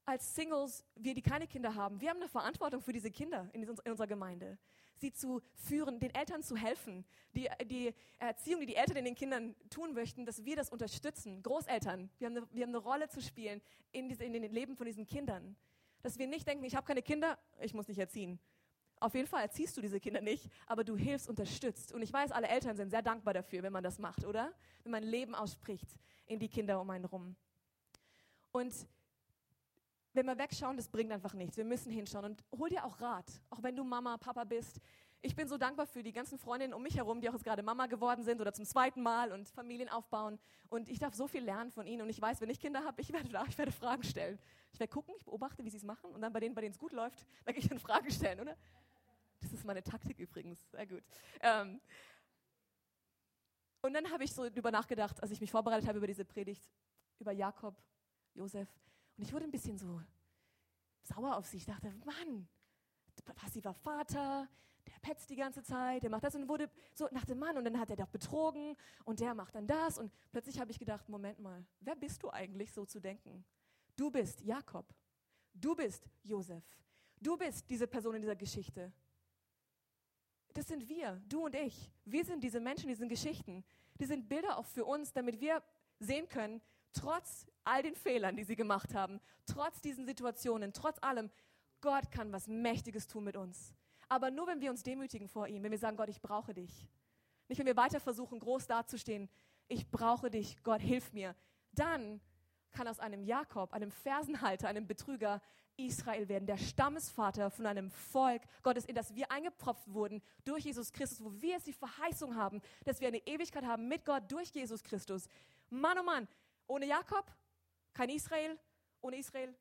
S1: Als Singles, wir, die keine Kinder haben, wir haben eine Verantwortung für diese Kinder in, in unserer Gemeinde. Sie zu führen, den Eltern zu helfen, die, die Erziehung, die die Eltern in den Kindern tun möchten, dass wir das unterstützen. Großeltern, wir haben eine, wir haben eine Rolle zu spielen in, diese, in den Leben von diesen Kindern. Dass wir nicht denken, ich habe keine Kinder, ich muss nicht erziehen. Auf jeden Fall erziehst du diese Kinder nicht, aber du hilfst, unterstützt. Und ich weiß, alle Eltern sind sehr dankbar dafür, wenn man das macht, oder? Wenn man Leben ausspricht in die Kinder um einen rum. Und wenn wir wegschauen, das bringt einfach nichts. Wir müssen hinschauen und hol dir auch Rat, auch wenn du Mama, Papa bist. Ich bin so dankbar für die ganzen Freundinnen um mich herum, die auch jetzt gerade Mama geworden sind oder zum zweiten Mal und Familien aufbauen. Und ich darf so viel lernen von ihnen. Und ich weiß, wenn ich Kinder habe, ich werde da, ich werde Fragen stellen. Ich werde gucken, ich beobachte, wie sie es machen. Und dann bei denen, bei denen es gut läuft, werde ich dann Fragen stellen, oder? Das ist meine Taktik übrigens. Sehr gut. Ähm und dann habe ich so darüber nachgedacht, als ich mich vorbereitet habe über diese Predigt, über Jakob, Josef. Und ich wurde ein bisschen so sauer auf sie. Ich dachte, Mann, passiver Vater, der petzt die ganze Zeit, der macht das und wurde so nach dem Mann und dann hat er doch betrogen und der macht dann das und plötzlich habe ich gedacht, Moment mal, wer bist du eigentlich so zu denken? Du bist Jakob. Du bist Josef. Du bist diese Person in dieser Geschichte. Das sind wir, du und ich. Wir sind diese Menschen, diese Geschichten. Die sind Bilder auch für uns, damit wir sehen können, trotz all den Fehlern, die sie gemacht haben, trotz diesen Situationen, trotz allem, Gott kann was Mächtiges tun mit uns. Aber nur, wenn wir uns demütigen vor ihm, wenn wir sagen, Gott, ich brauche dich. Nicht, wenn wir weiter versuchen, groß dazustehen, ich brauche dich, Gott, hilf mir. Dann kann aus einem Jakob, einem Fersenhalter, einem Betrüger Israel werden, der Stammesvater von einem Volk Gottes, in das wir eingepropft wurden durch Jesus Christus, wo wir jetzt die Verheißung haben, dass wir eine Ewigkeit haben mit Gott durch Jesus Christus. Mann, oh Mann, ohne Jakob kein Israel, ohne Israel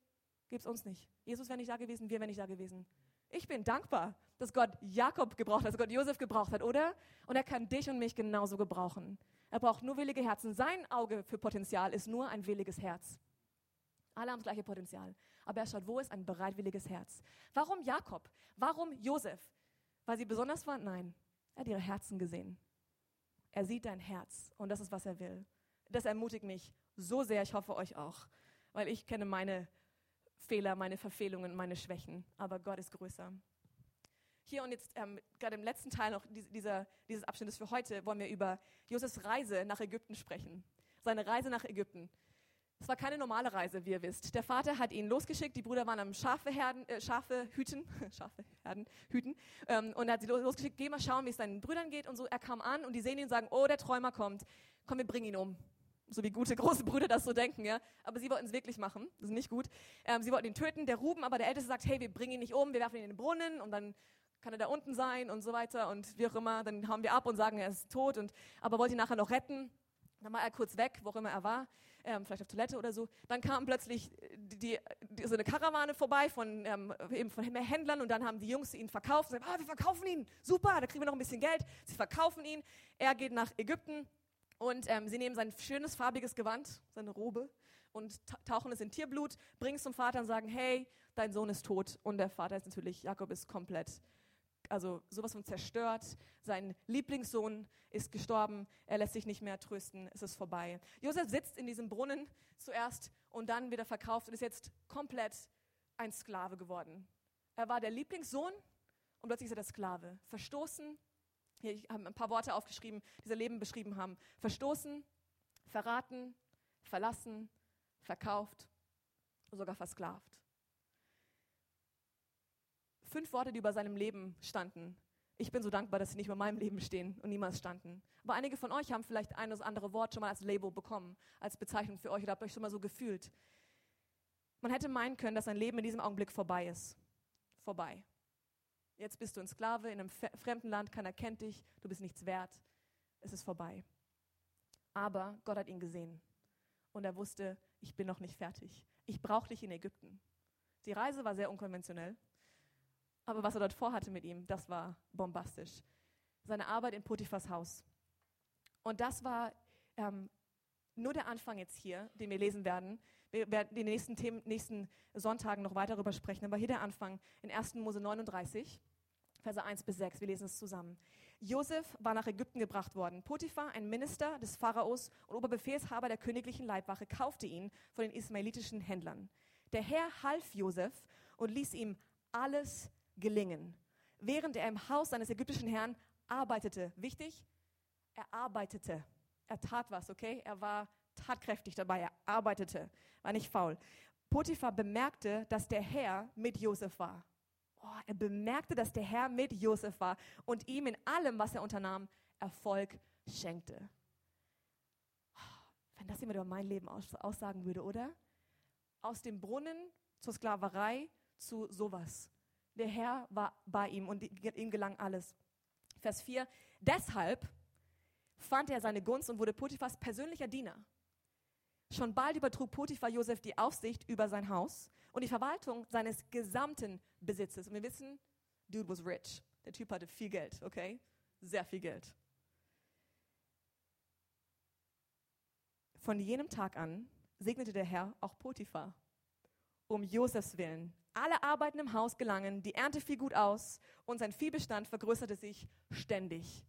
S1: gibt es uns nicht. Jesus wäre nicht da gewesen, wir wären nicht da gewesen. Ich bin dankbar, dass Gott Jakob gebraucht hat, dass Gott Josef gebraucht hat, oder? Und er kann dich und mich genauso gebrauchen. Er braucht nur willige Herzen. Sein Auge für Potenzial ist nur ein williges Herz. Alle haben das gleiche Potenzial. Aber er schaut, wo ist ein bereitwilliges Herz? Warum Jakob? Warum Josef? Weil sie besonders waren? Nein. Er hat ihre Herzen gesehen. Er sieht dein Herz und das ist, was er will. Das ermutigt mich so sehr. Ich hoffe euch auch. Weil ich kenne meine Fehler, meine Verfehlungen, meine Schwächen. Aber Gott ist größer. Hier und jetzt, ähm, gerade im letzten Teil noch dieser, dieses Abschnittes für heute, wollen wir über Josefs Reise nach Ägypten sprechen. Seine Reise nach Ägypten. Es war keine normale Reise, wie ihr wisst. Der Vater hat ihn losgeschickt, die Brüder waren am Schafe, äh, Schafe hüten, Schafe herden, hüten, ähm, und er hat sie losgeschickt, geh mal schauen, wie es seinen Brüdern geht und so. Er kam an und die sehen ihn und sagen, oh, der Träumer kommt, komm, wir bringen ihn um. So wie gute große Brüder das so denken, ja. Aber sie wollten es wirklich machen, das ist nicht gut. Ähm, sie wollten ihn töten, der Ruben, aber der Älteste sagt, hey, wir bringen ihn nicht um, wir werfen ihn in den Brunnen und dann kann er da unten sein und so weiter und wie auch immer, dann hauen wir ab und sagen, er ist tot und, aber wollte ihn nachher noch retten. Dann war er kurz weg, wo auch immer er war, ähm, vielleicht auf Toilette oder so. Dann kam plötzlich die, die, so eine Karawane vorbei von, ähm, eben von Händlern und dann haben die Jungs ihn verkauft. Und sagen, ah, wir verkaufen ihn, super, da kriegen wir noch ein bisschen Geld. Sie verkaufen ihn. Er geht nach Ägypten und ähm, sie nehmen sein schönes farbiges Gewand, seine Robe und tauchen es in Tierblut, bringen es zum Vater und sagen, hey, dein Sohn ist tot. Und der Vater ist natürlich, Jakob ist komplett also sowas von zerstört. Sein Lieblingssohn ist gestorben. Er lässt sich nicht mehr trösten. Es ist vorbei. Josef sitzt in diesem Brunnen zuerst und dann wieder verkauft und ist jetzt komplett ein Sklave geworden. Er war der Lieblingssohn und plötzlich ist er der Sklave. Verstoßen. Hier, ich habe ein paar Worte aufgeschrieben, die sein Leben beschrieben haben. Verstoßen, verraten, verlassen, verkauft, sogar versklavt fünf Worte, die über seinem Leben standen. Ich bin so dankbar, dass sie nicht über meinem Leben stehen und niemals standen. Aber einige von euch haben vielleicht ein oder andere Wort schon mal als Label bekommen, als Bezeichnung für euch oder habt euch schon mal so gefühlt. Man hätte meinen können, dass sein Leben in diesem Augenblick vorbei ist. Vorbei. Jetzt bist du ein Sklave in einem fremden Land, keiner kennt dich, du bist nichts wert. Es ist vorbei. Aber Gott hat ihn gesehen und er wusste, ich bin noch nicht fertig. Ich brauche dich in Ägypten. Die Reise war sehr unkonventionell. Aber was er dort vorhatte mit ihm, das war bombastisch. Seine Arbeit in Potiphas Haus. Und das war ähm, nur der Anfang jetzt hier, den wir lesen werden. Wir werden in den nächsten, Themen, nächsten Sonntagen noch weiter darüber sprechen, aber hier der Anfang in 1. Mose 39, Verse 1 bis 6. Wir lesen es zusammen. Josef war nach Ägypten gebracht worden. Potiphar, ein Minister des Pharaos und Oberbefehlshaber der königlichen Leibwache, kaufte ihn von den ismailitischen Händlern. Der Herr half Josef und ließ ihm alles gelingen, während er im Haus seines ägyptischen Herrn arbeitete. Wichtig, er arbeitete. Er tat was, okay? Er war tatkräftig dabei, er arbeitete, war nicht faul. Potiphar bemerkte, dass der Herr mit Josef war. Oh, er bemerkte, dass der Herr mit Josef war und ihm in allem, was er unternahm, Erfolg schenkte. Wenn das jemand über mein Leben aussagen würde, oder? Aus dem Brunnen zur Sklaverei zu sowas. Der Herr war bei ihm und ihm gelang alles. Vers 4. Deshalb fand er seine Gunst und wurde Potiphas persönlicher Diener. Schon bald übertrug Potiphar Josef die Aufsicht über sein Haus und die Verwaltung seines gesamten Besitzes. Und wir wissen, Dude was rich. Der Typ hatte viel Geld, okay? Sehr viel Geld. Von jenem Tag an segnete der Herr auch Potiphar um Josefs willen. Alle Arbeiten im Haus gelangen, die Ernte fiel gut aus und sein Viehbestand vergrößerte sich ständig.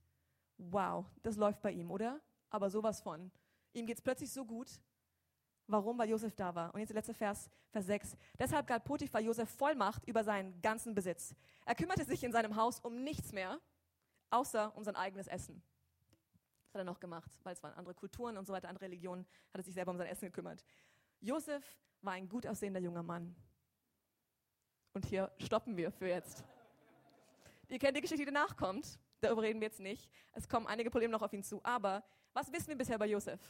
S1: Wow, das läuft bei ihm, oder? Aber sowas von. Ihm geht es plötzlich so gut. Warum? Weil Josef da war. Und jetzt der letzte Vers, Vers 6. Deshalb gab Potiphar Josef Vollmacht über seinen ganzen Besitz. Er kümmerte sich in seinem Haus um nichts mehr, außer um sein eigenes Essen. Das hat er noch gemacht, weil es waren andere Kulturen und so weiter, andere Religionen, hat er sich selber um sein Essen gekümmert. Josef war ein gut aussehender junger Mann. Und hier stoppen wir für jetzt. Ihr kennt die Geschichte, die danach kommt. Darüber reden wir jetzt nicht. Es kommen einige Probleme noch auf ihn zu. Aber was wissen wir bisher bei Josef?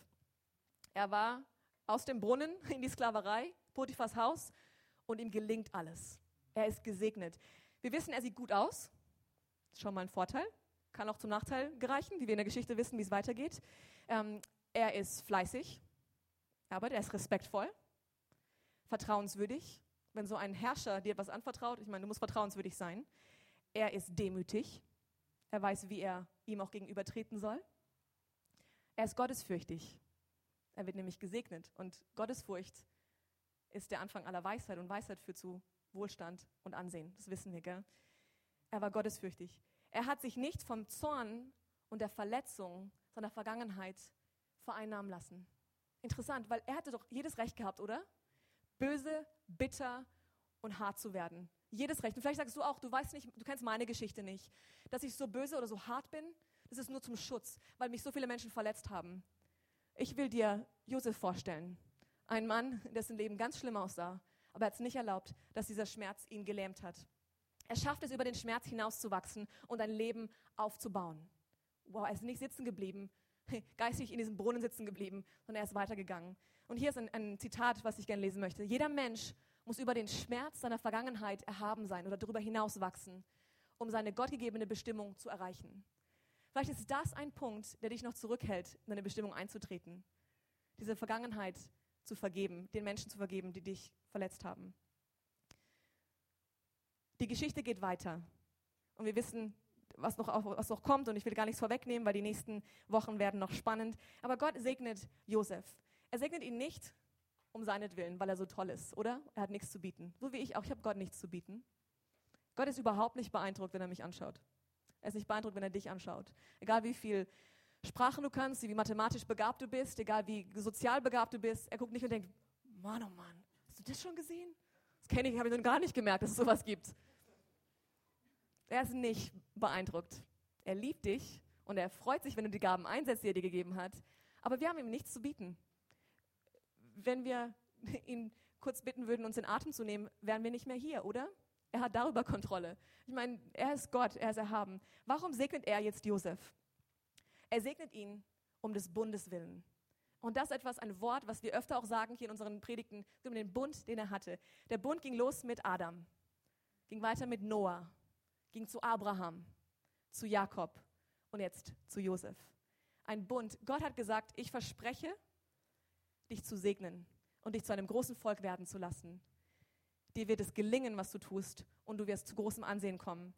S1: Er war aus dem Brunnen in die Sklaverei, Potiphas Haus, und ihm gelingt alles. Er ist gesegnet. Wir wissen, er sieht gut aus. Schon mal ein Vorteil. Kann auch zum Nachteil gereichen, wie wir in der Geschichte wissen, wie es weitergeht. Ähm, er ist fleißig, aber er ist respektvoll, vertrauenswürdig. Wenn so ein Herrscher dir etwas anvertraut, ich meine, du musst vertrauenswürdig sein. Er ist demütig. Er weiß, wie er ihm auch gegenübertreten soll. Er ist gottesfürchtig. Er wird nämlich gesegnet. Und Gottesfurcht ist der Anfang aller Weisheit. Und Weisheit führt zu Wohlstand und Ansehen. Das wissen wir, gell? Er war gottesfürchtig. Er hat sich nicht vom Zorn und der Verletzung seiner Vergangenheit vereinnahmen lassen. Interessant, weil er hatte doch jedes Recht gehabt, oder? Böse, bitter und hart zu werden. Jedes Recht. Und vielleicht sagst du auch, du weißt nicht, du kennst meine Geschichte nicht, dass ich so böse oder so hart bin. Das ist nur zum Schutz, weil mich so viele Menschen verletzt haben. Ich will dir Josef vorstellen. Ein Mann, dessen Leben ganz schlimm aussah, aber er hat es nicht erlaubt, dass dieser Schmerz ihn gelähmt hat. Er schafft es, über den Schmerz hinauszuwachsen und ein Leben aufzubauen. Wow, er ist nicht sitzen geblieben, geistig in diesem Brunnen sitzen geblieben, sondern er ist weitergegangen. Und hier ist ein, ein Zitat, was ich gerne lesen möchte. Jeder Mensch muss über den Schmerz seiner Vergangenheit erhaben sein oder darüber hinaus wachsen, um seine gottgegebene Bestimmung zu erreichen. Vielleicht ist das ein Punkt, der dich noch zurückhält, in deine Bestimmung einzutreten. Diese Vergangenheit zu vergeben, den Menschen zu vergeben, die dich verletzt haben. Die Geschichte geht weiter. Und wir wissen, was noch, was noch kommt. Und ich will gar nichts vorwegnehmen, weil die nächsten Wochen werden noch spannend. Aber Gott segnet Josef. Er segnet ihn nicht um seinetwillen, weil er so toll ist, oder? Er hat nichts zu bieten. So wie ich auch. Ich habe Gott nichts zu bieten. Gott ist überhaupt nicht beeindruckt, wenn er mich anschaut. Er ist nicht beeindruckt, wenn er dich anschaut. Egal wie viel Sprachen du kannst, wie mathematisch begabt du bist, egal wie sozial begabt du bist, er guckt nicht und denkt, Mann, oh Mann, hast du das schon gesehen? Das kenne ich, habe ich noch gar nicht gemerkt, dass es sowas gibt. Er ist nicht beeindruckt. Er liebt dich und er freut sich, wenn du die Gaben einsetzt, die er dir gegeben hat. Aber wir haben ihm nichts zu bieten wenn wir ihn kurz bitten würden, uns den Atem zu nehmen, wären wir nicht mehr hier, oder? Er hat darüber Kontrolle. Ich meine, er ist Gott, er ist erhaben. Warum segnet er jetzt Josef? Er segnet ihn um des Bundes willen. Und das ist etwas, ein Wort, was wir öfter auch sagen hier in unseren Predigten, um den Bund, den er hatte. Der Bund ging los mit Adam, ging weiter mit Noah, ging zu Abraham, zu Jakob und jetzt zu Josef. Ein Bund. Gott hat gesagt, ich verspreche, dich zu segnen und dich zu einem großen Volk werden zu lassen. Dir wird es gelingen, was du tust, und du wirst zu großem Ansehen kommen,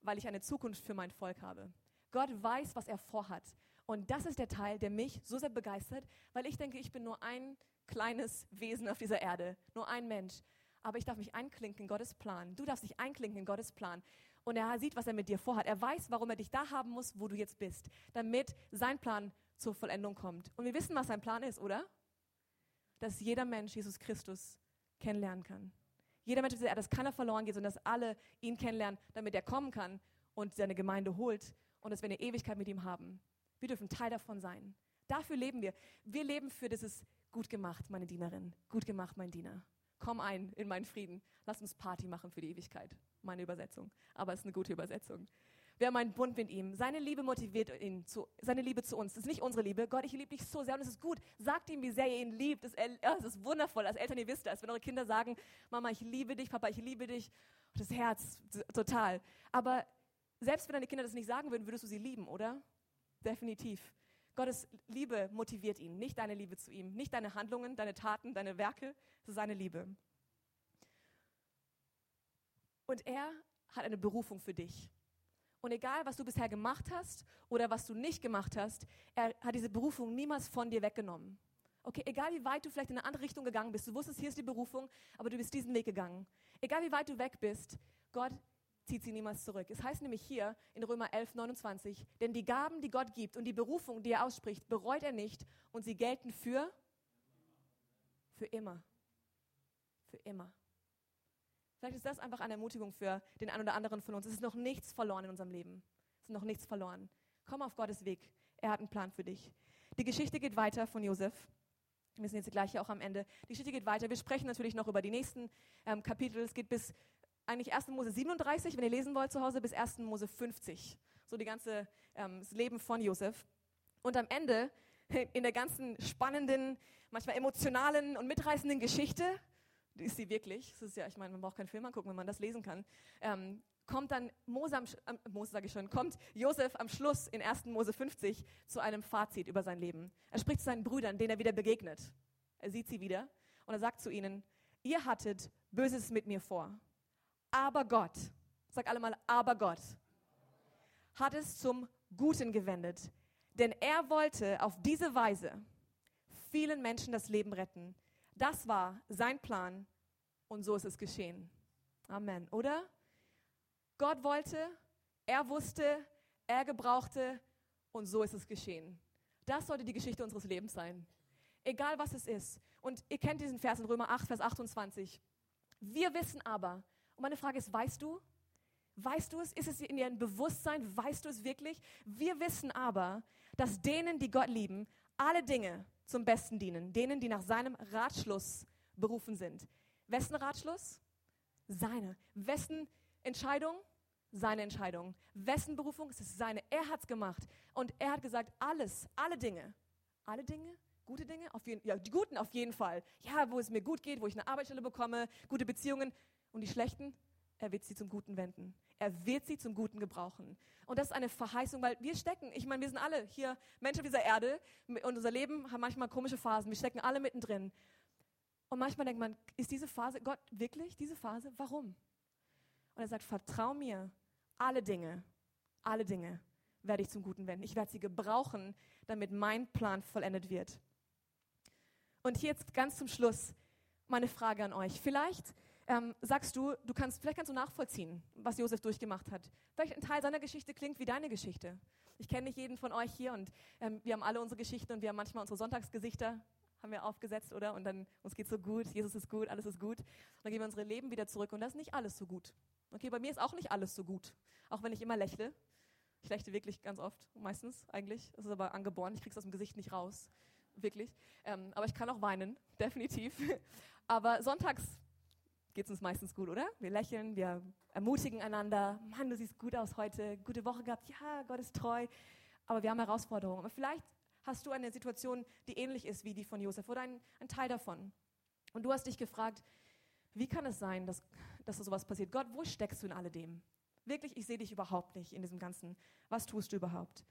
S1: weil ich eine Zukunft für mein Volk habe. Gott weiß, was er vorhat. Und das ist der Teil, der mich so sehr begeistert, weil ich denke, ich bin nur ein kleines Wesen auf dieser Erde, nur ein Mensch. Aber ich darf mich einklinken in Gottes Plan. Du darfst dich einklinken in Gottes Plan. Und er sieht, was er mit dir vorhat. Er weiß, warum er dich da haben muss, wo du jetzt bist, damit sein Plan zur Vollendung kommt. Und wir wissen, was sein Plan ist, oder? Dass jeder Mensch Jesus Christus kennenlernen kann. Jeder Mensch dass keiner verloren geht, sondern dass alle ihn kennenlernen, damit er kommen kann und seine Gemeinde holt und dass wir eine Ewigkeit mit ihm haben. Wir dürfen Teil davon sein. Dafür leben wir. Wir leben für dieses gut gemacht, meine Dienerin. Gut gemacht, mein Diener. Komm ein in meinen Frieden. Lass uns Party machen für die Ewigkeit. Meine Übersetzung. Aber es ist eine gute Übersetzung. Wir haben einen Bund mit ihm. Seine Liebe motiviert ihn, zu, seine Liebe zu uns. Das ist nicht unsere Liebe. Gott, ich liebe dich so sehr und es ist gut. Sagt ihm, wie sehr ihr ihn liebt. Es ist wundervoll. Als Eltern, ihr wisst das. Wenn eure Kinder sagen, Mama, ich liebe dich, Papa, ich liebe dich. Das Herz, total. Aber selbst wenn deine Kinder das nicht sagen würden, würdest du sie lieben, oder? Definitiv. Gottes Liebe motiviert ihn, nicht deine Liebe zu ihm, nicht deine Handlungen, deine Taten, deine Werke, es seine Liebe. Und er hat eine Berufung für dich. Und egal, was du bisher gemacht hast oder was du nicht gemacht hast, er hat diese Berufung niemals von dir weggenommen. Okay, egal wie weit du vielleicht in eine andere Richtung gegangen bist, du wusstest, hier ist die Berufung, aber du bist diesen Weg gegangen. Egal wie weit du weg bist, Gott zieht sie niemals zurück. Es heißt nämlich hier in Römer 11, 29, denn die Gaben, die Gott gibt und die Berufung, die er ausspricht, bereut er nicht und sie gelten für, für immer. Für immer. Vielleicht ist das einfach eine Ermutigung für den einen oder anderen von uns. Es ist noch nichts verloren in unserem Leben. Es ist noch nichts verloren. Komm auf Gottes Weg. Er hat einen Plan für dich. Die Geschichte geht weiter von Josef. Wir sind jetzt gleich hier auch am Ende. Die Geschichte geht weiter. Wir sprechen natürlich noch über die nächsten ähm, Kapitel. Es geht bis eigentlich 1. Mose 37, wenn ihr lesen wollt zu Hause, bis 1. Mose 50. So die ganze ähm, das Leben von Josef. Und am Ende, in der ganzen spannenden, manchmal emotionalen und mitreißenden Geschichte, ist sie wirklich, das ist ja, ich meine, man braucht keinen Film angucken, wenn man das lesen kann, ähm, kommt dann Mose, am, äh, Mose sage ich schon, kommt Josef am Schluss in 1. Mose 50 zu einem Fazit über sein Leben. Er spricht zu seinen Brüdern, denen er wieder begegnet. Er sieht sie wieder und er sagt zu ihnen, ihr hattet Böses mit mir vor, aber Gott, sag alle mal, aber Gott, hat es zum Guten gewendet, denn er wollte auf diese Weise vielen Menschen das Leben retten, das war sein Plan und so ist es geschehen. Amen, oder? Gott wollte, er wusste, er gebrauchte und so ist es geschehen. Das sollte die Geschichte unseres Lebens sein. Egal was es ist. Und ihr kennt diesen Vers in Römer 8, Vers 28. Wir wissen aber, meine Frage ist, weißt du? Weißt du es? Ist es in ihrem Bewusstsein? Weißt du es wirklich? Wir wissen aber, dass denen, die Gott lieben, alle Dinge zum Besten dienen, denen, die nach seinem Ratschluss berufen sind. Wessen Ratschluss? Seine. Wessen Entscheidung? Seine Entscheidung. Wessen Berufung? Es ist seine. Er hat es gemacht. Und er hat gesagt, alles, alle Dinge, alle Dinge, gute Dinge, auf jeden, ja, die guten auf jeden Fall. Ja, wo es mir gut geht, wo ich eine Arbeitsstelle bekomme, gute Beziehungen. Und die schlechten, er wird sie zum Guten wenden. Er wird sie zum Guten gebrauchen. Und das ist eine Verheißung, weil wir stecken, ich meine, wir sind alle hier Menschen auf dieser Erde und unser Leben hat manchmal komische Phasen. Wir stecken alle mittendrin. Und manchmal denkt man, ist diese Phase, Gott, wirklich diese Phase? Warum? Und er sagt, vertrau mir, alle Dinge, alle Dinge werde ich zum Guten wenden. Ich werde sie gebrauchen, damit mein Plan vollendet wird. Und hier jetzt ganz zum Schluss meine Frage an euch. Vielleicht ähm, sagst du, du kannst, vielleicht kannst du nachvollziehen, was Josef durchgemacht hat. Vielleicht ein Teil seiner Geschichte klingt wie deine Geschichte. Ich kenne nicht jeden von euch hier und ähm, wir haben alle unsere Geschichten und wir haben manchmal unsere Sonntagsgesichter haben wir aufgesetzt, oder? Und dann, uns geht so gut, Jesus ist gut, alles ist gut. Und dann gehen wir unsere Leben wieder zurück und das ist nicht alles so gut. Okay, bei mir ist auch nicht alles so gut. Auch wenn ich immer lächle. Ich lächle wirklich ganz oft, meistens eigentlich. Das ist aber angeboren, ich krieg's aus dem Gesicht nicht raus. Wirklich. Ähm, aber ich kann auch weinen, definitiv. aber sonntags geht es uns meistens gut, oder? Wir lächeln, wir ermutigen einander. Mann, du siehst gut aus heute, gute Woche gehabt. Ja, Gott ist treu. Aber wir haben Herausforderungen. Aber vielleicht hast du eine Situation, die ähnlich ist wie die von Josef oder ein, ein Teil davon. Und du hast dich gefragt, wie kann es sein, dass, dass so sowas passiert? Gott, wo steckst du in alledem? Wirklich, ich sehe dich überhaupt nicht in diesem Ganzen. Was tust du überhaupt?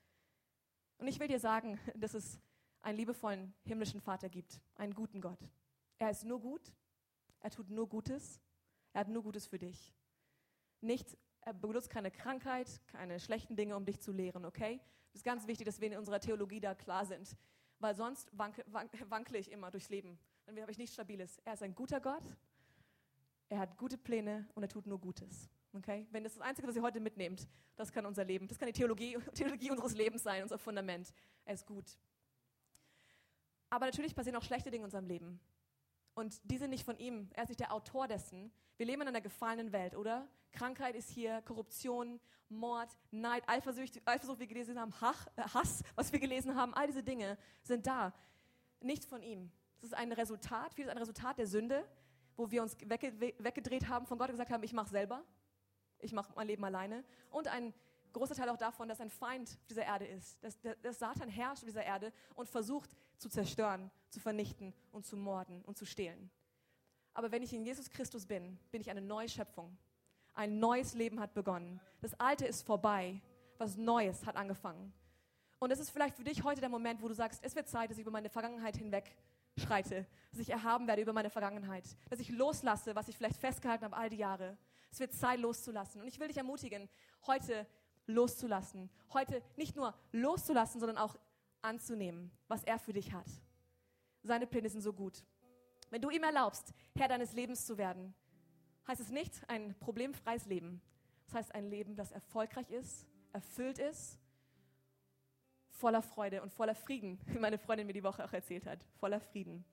S1: Und ich will dir sagen, dass es einen liebevollen himmlischen Vater gibt, einen guten Gott. Er ist nur gut er tut nur Gutes. Er hat nur Gutes für dich. Nicht, er benutzt keine Krankheit, keine schlechten Dinge, um dich zu lehren, okay? Es ist ganz wichtig, dass wir in unserer Theologie da klar sind, weil sonst wank, wank, wankle ich immer durchs Leben. Dann habe ich nichts Stabiles. Er ist ein guter Gott, er hat gute Pläne und er tut nur Gutes. Okay? Wenn das das Einzige, was ihr heute mitnehmt, das kann unser Leben, das kann die Theologie, Theologie unseres Lebens sein, unser Fundament. Er ist gut. Aber natürlich passieren auch schlechte Dinge in unserem Leben. Und die sind nicht von ihm. Er ist nicht der Autor dessen. Wir leben in einer gefallenen Welt, oder? Krankheit ist hier, Korruption, Mord, Neid, Eifersucht, Eifersucht wie wir gelesen haben, äh, Hass, was wir gelesen haben, all diese Dinge sind da. Nichts von ihm. Es ist ein Resultat, vieles ein Resultat der Sünde, wo wir uns weggedreht haben von Gott und gesagt haben, ich mache selber, ich mache mein Leben alleine. Und ein großer Teil auch davon, dass ein Feind auf dieser Erde ist, dass, dass Satan herrscht auf dieser Erde und versucht zu zerstören, zu vernichten und zu morden und zu stehlen. Aber wenn ich in Jesus Christus bin, bin ich eine neue Schöpfung. Ein neues Leben hat begonnen. Das Alte ist vorbei. Was Neues hat angefangen. Und es ist vielleicht für dich heute der Moment, wo du sagst, es wird Zeit, dass ich über meine Vergangenheit hinweg schreite, dass ich erhaben werde über meine Vergangenheit, dass ich loslasse, was ich vielleicht festgehalten habe all die Jahre. Es wird Zeit loszulassen. Und ich will dich ermutigen, heute loszulassen. Heute nicht nur loszulassen, sondern auch anzunehmen, was er für dich hat. Seine Pläne sind so gut. Wenn du ihm erlaubst, Herr deines Lebens zu werden, heißt es nicht ein problemfreies Leben. Das heißt ein Leben, das erfolgreich ist, erfüllt ist, voller Freude und voller Frieden, wie meine Freundin mir die Woche auch erzählt hat. Voller Frieden.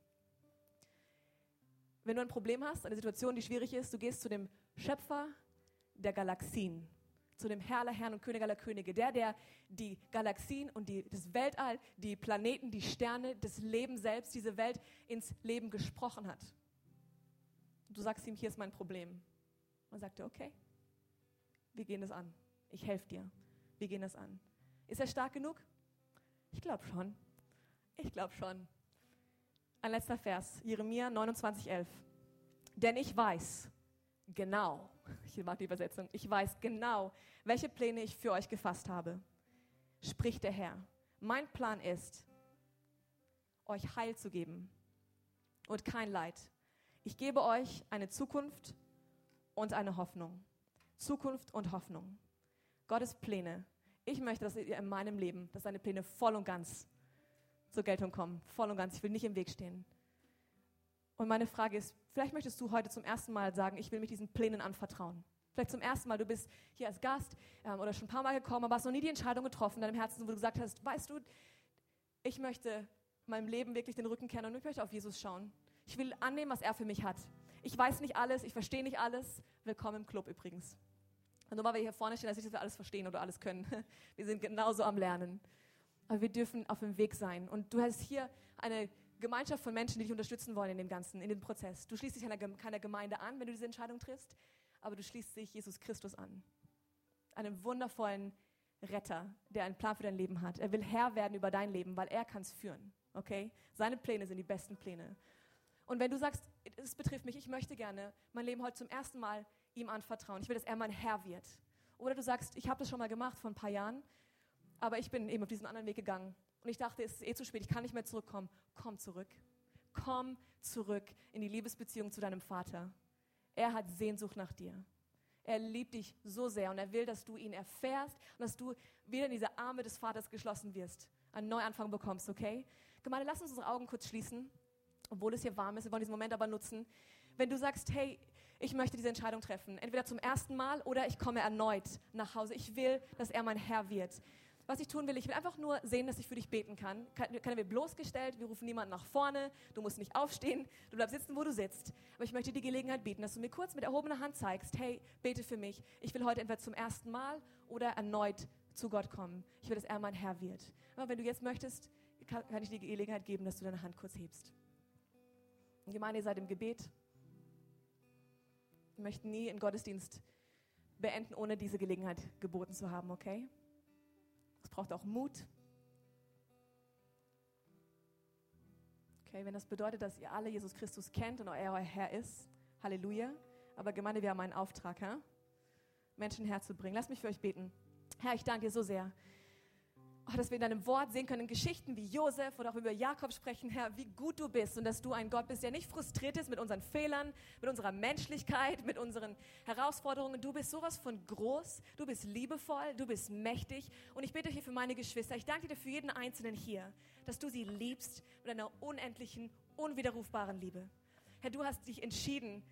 S1: Wenn du ein Problem hast, eine Situation, die schwierig ist, du gehst zu dem Schöpfer der Galaxien zu dem Herr aller Herren und König aller Könige, der, der die Galaxien und die, das Weltall, die Planeten, die Sterne, das Leben selbst, diese Welt ins Leben gesprochen hat. Du sagst ihm, hier ist mein Problem. Und sagt er, okay, wir gehen das an. Ich helfe dir. Wir gehen das an. Ist er stark genug? Ich glaube schon. Ich glaube schon. Ein letzter Vers, Jeremia 29,11. Denn ich weiß genau, ich mag die Übersetzung, ich weiß genau, welche Pläne ich für euch gefasst habe, spricht der Herr. Mein Plan ist, euch Heil zu geben und kein Leid. Ich gebe euch eine Zukunft und eine Hoffnung. Zukunft und Hoffnung. Gottes Pläne. Ich möchte, dass ihr in meinem Leben, dass seine Pläne voll und ganz zur Geltung kommen. Voll und ganz. Ich will nicht im Weg stehen. Und meine Frage ist, vielleicht möchtest du heute zum ersten Mal sagen, ich will mich diesen Plänen anvertrauen. Vielleicht zum ersten Mal, du bist hier als Gast ähm, oder schon ein paar Mal gekommen, aber hast noch nie die Entscheidung getroffen in deinem Herzen, wo du gesagt hast, weißt du, ich möchte meinem Leben wirklich den Rücken kehren und ich möchte auf Jesus schauen. Ich will annehmen, was er für mich hat. Ich weiß nicht alles, ich verstehe nicht alles. Willkommen im Club übrigens. Nur weil wir hier vorne stehen, heißt nicht, dass wir alles verstehen oder alles können. Wir sind genauso am Lernen. Aber wir dürfen auf dem Weg sein. Und du hast hier eine Gemeinschaft von Menschen, die dich unterstützen wollen in dem Ganzen, in dem Prozess. Du schließt dich einer, keiner Gemeinde an, wenn du diese Entscheidung triffst, aber du schließt dich Jesus Christus an. Einem wundervollen Retter, der einen Plan für dein Leben hat. Er will Herr werden über dein Leben, weil er kann es führen. Okay? Seine Pläne sind die besten Pläne. Und wenn du sagst, es betrifft mich, ich möchte gerne mein Leben heute zum ersten Mal ihm anvertrauen. Ich will, dass er mein Herr wird. Oder du sagst, ich habe das schon mal gemacht vor ein paar Jahren, aber ich bin eben auf diesen anderen Weg gegangen und ich dachte, es ist eh zu spät, ich kann nicht mehr zurückkommen. Komm zurück. Komm zurück in die Liebesbeziehung zu deinem Vater. Er hat Sehnsucht nach dir. Er liebt dich so sehr und er will, dass du ihn erfährst und dass du wieder in diese Arme des Vaters geschlossen wirst, einen Neuanfang bekommst, okay? Gemeinde, lass uns unsere Augen kurz schließen, obwohl es hier warm ist. Wir wollen diesen Moment aber nutzen. Wenn du sagst, hey, ich möchte diese Entscheidung treffen, entweder zum ersten Mal oder ich komme erneut nach Hause. Ich will, dass er mein Herr wird was ich tun will, ich will einfach nur sehen, dass ich für dich beten kann. Keiner wird bloßgestellt, wir rufen niemanden nach vorne, du musst nicht aufstehen, du bleibst sitzen, wo du sitzt. Aber ich möchte die Gelegenheit bieten, dass du mir kurz mit erhobener Hand zeigst, hey, bete für mich. Ich will heute entweder zum ersten Mal oder erneut zu Gott kommen. Ich will, dass er mein Herr wird. Aber wenn du jetzt möchtest, kann, kann ich dir die Gelegenheit geben, dass du deine Hand kurz hebst. Und Gemeinde, ihr seid im Gebet. Wir möchten nie einen Gottesdienst beenden, ohne diese Gelegenheit geboten zu haben, okay? Es braucht auch Mut. Okay, wenn das bedeutet, dass ihr alle Jesus Christus kennt und er euer Herr ist, Halleluja. Aber Gemeinde, wir haben einen Auftrag, ha? Menschen herzubringen. Lasst mich für euch beten. Herr, ich danke dir so sehr. Oh, dass wir in deinem Wort sehen können, Geschichten wie Josef oder auch über Jakob sprechen, Herr, wie gut du bist und dass du ein Gott bist, der nicht frustriert ist mit unseren Fehlern, mit unserer Menschlichkeit, mit unseren Herausforderungen. Du bist sowas von groß, du bist liebevoll, du bist mächtig und ich bete hier für meine Geschwister. Ich danke dir für jeden Einzelnen hier, dass du sie liebst mit einer unendlichen, unwiderrufbaren Liebe. Herr, du hast dich entschieden,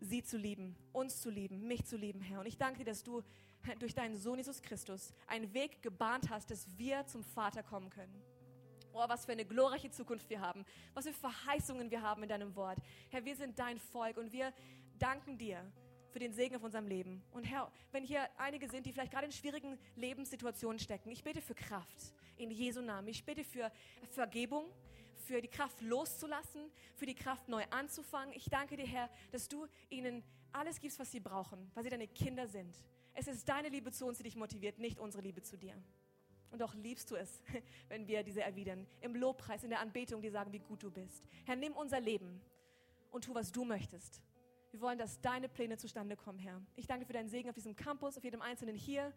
S1: sie zu lieben, uns zu lieben, mich zu lieben, Herr. Und ich danke dir, dass du durch deinen Sohn Jesus Christus einen Weg gebahnt hast, dass wir zum Vater kommen können. Oh, was für eine glorreiche Zukunft wir haben, was für Verheißungen wir haben in deinem Wort. Herr, wir sind dein Volk und wir danken dir für den Segen auf unserem Leben. Und Herr, wenn hier einige sind, die vielleicht gerade in schwierigen Lebenssituationen stecken, ich bete für Kraft in Jesu Namen. Ich bete für Vergebung, für die Kraft loszulassen, für die Kraft neu anzufangen. Ich danke dir, Herr, dass du ihnen alles gibst, was sie brauchen, weil sie deine Kinder sind. Es ist deine Liebe zu uns, die dich motiviert, nicht unsere Liebe zu dir. Und doch liebst du es, wenn wir diese erwidern. Im Lobpreis, in der Anbetung, die sagen, wie gut du bist. Herr, nimm unser Leben und tu, was du möchtest. Wir wollen, dass deine Pläne zustande kommen, Herr. Ich danke für deinen Segen auf diesem Campus, auf jedem Einzelnen hier,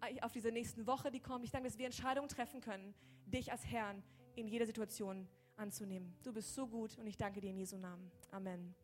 S1: äh, auf dieser nächsten Woche, die kommt. Ich danke, dass wir Entscheidungen treffen können, dich als Herrn in jeder Situation anzunehmen. Du bist so gut und ich danke dir in Jesu Namen. Amen.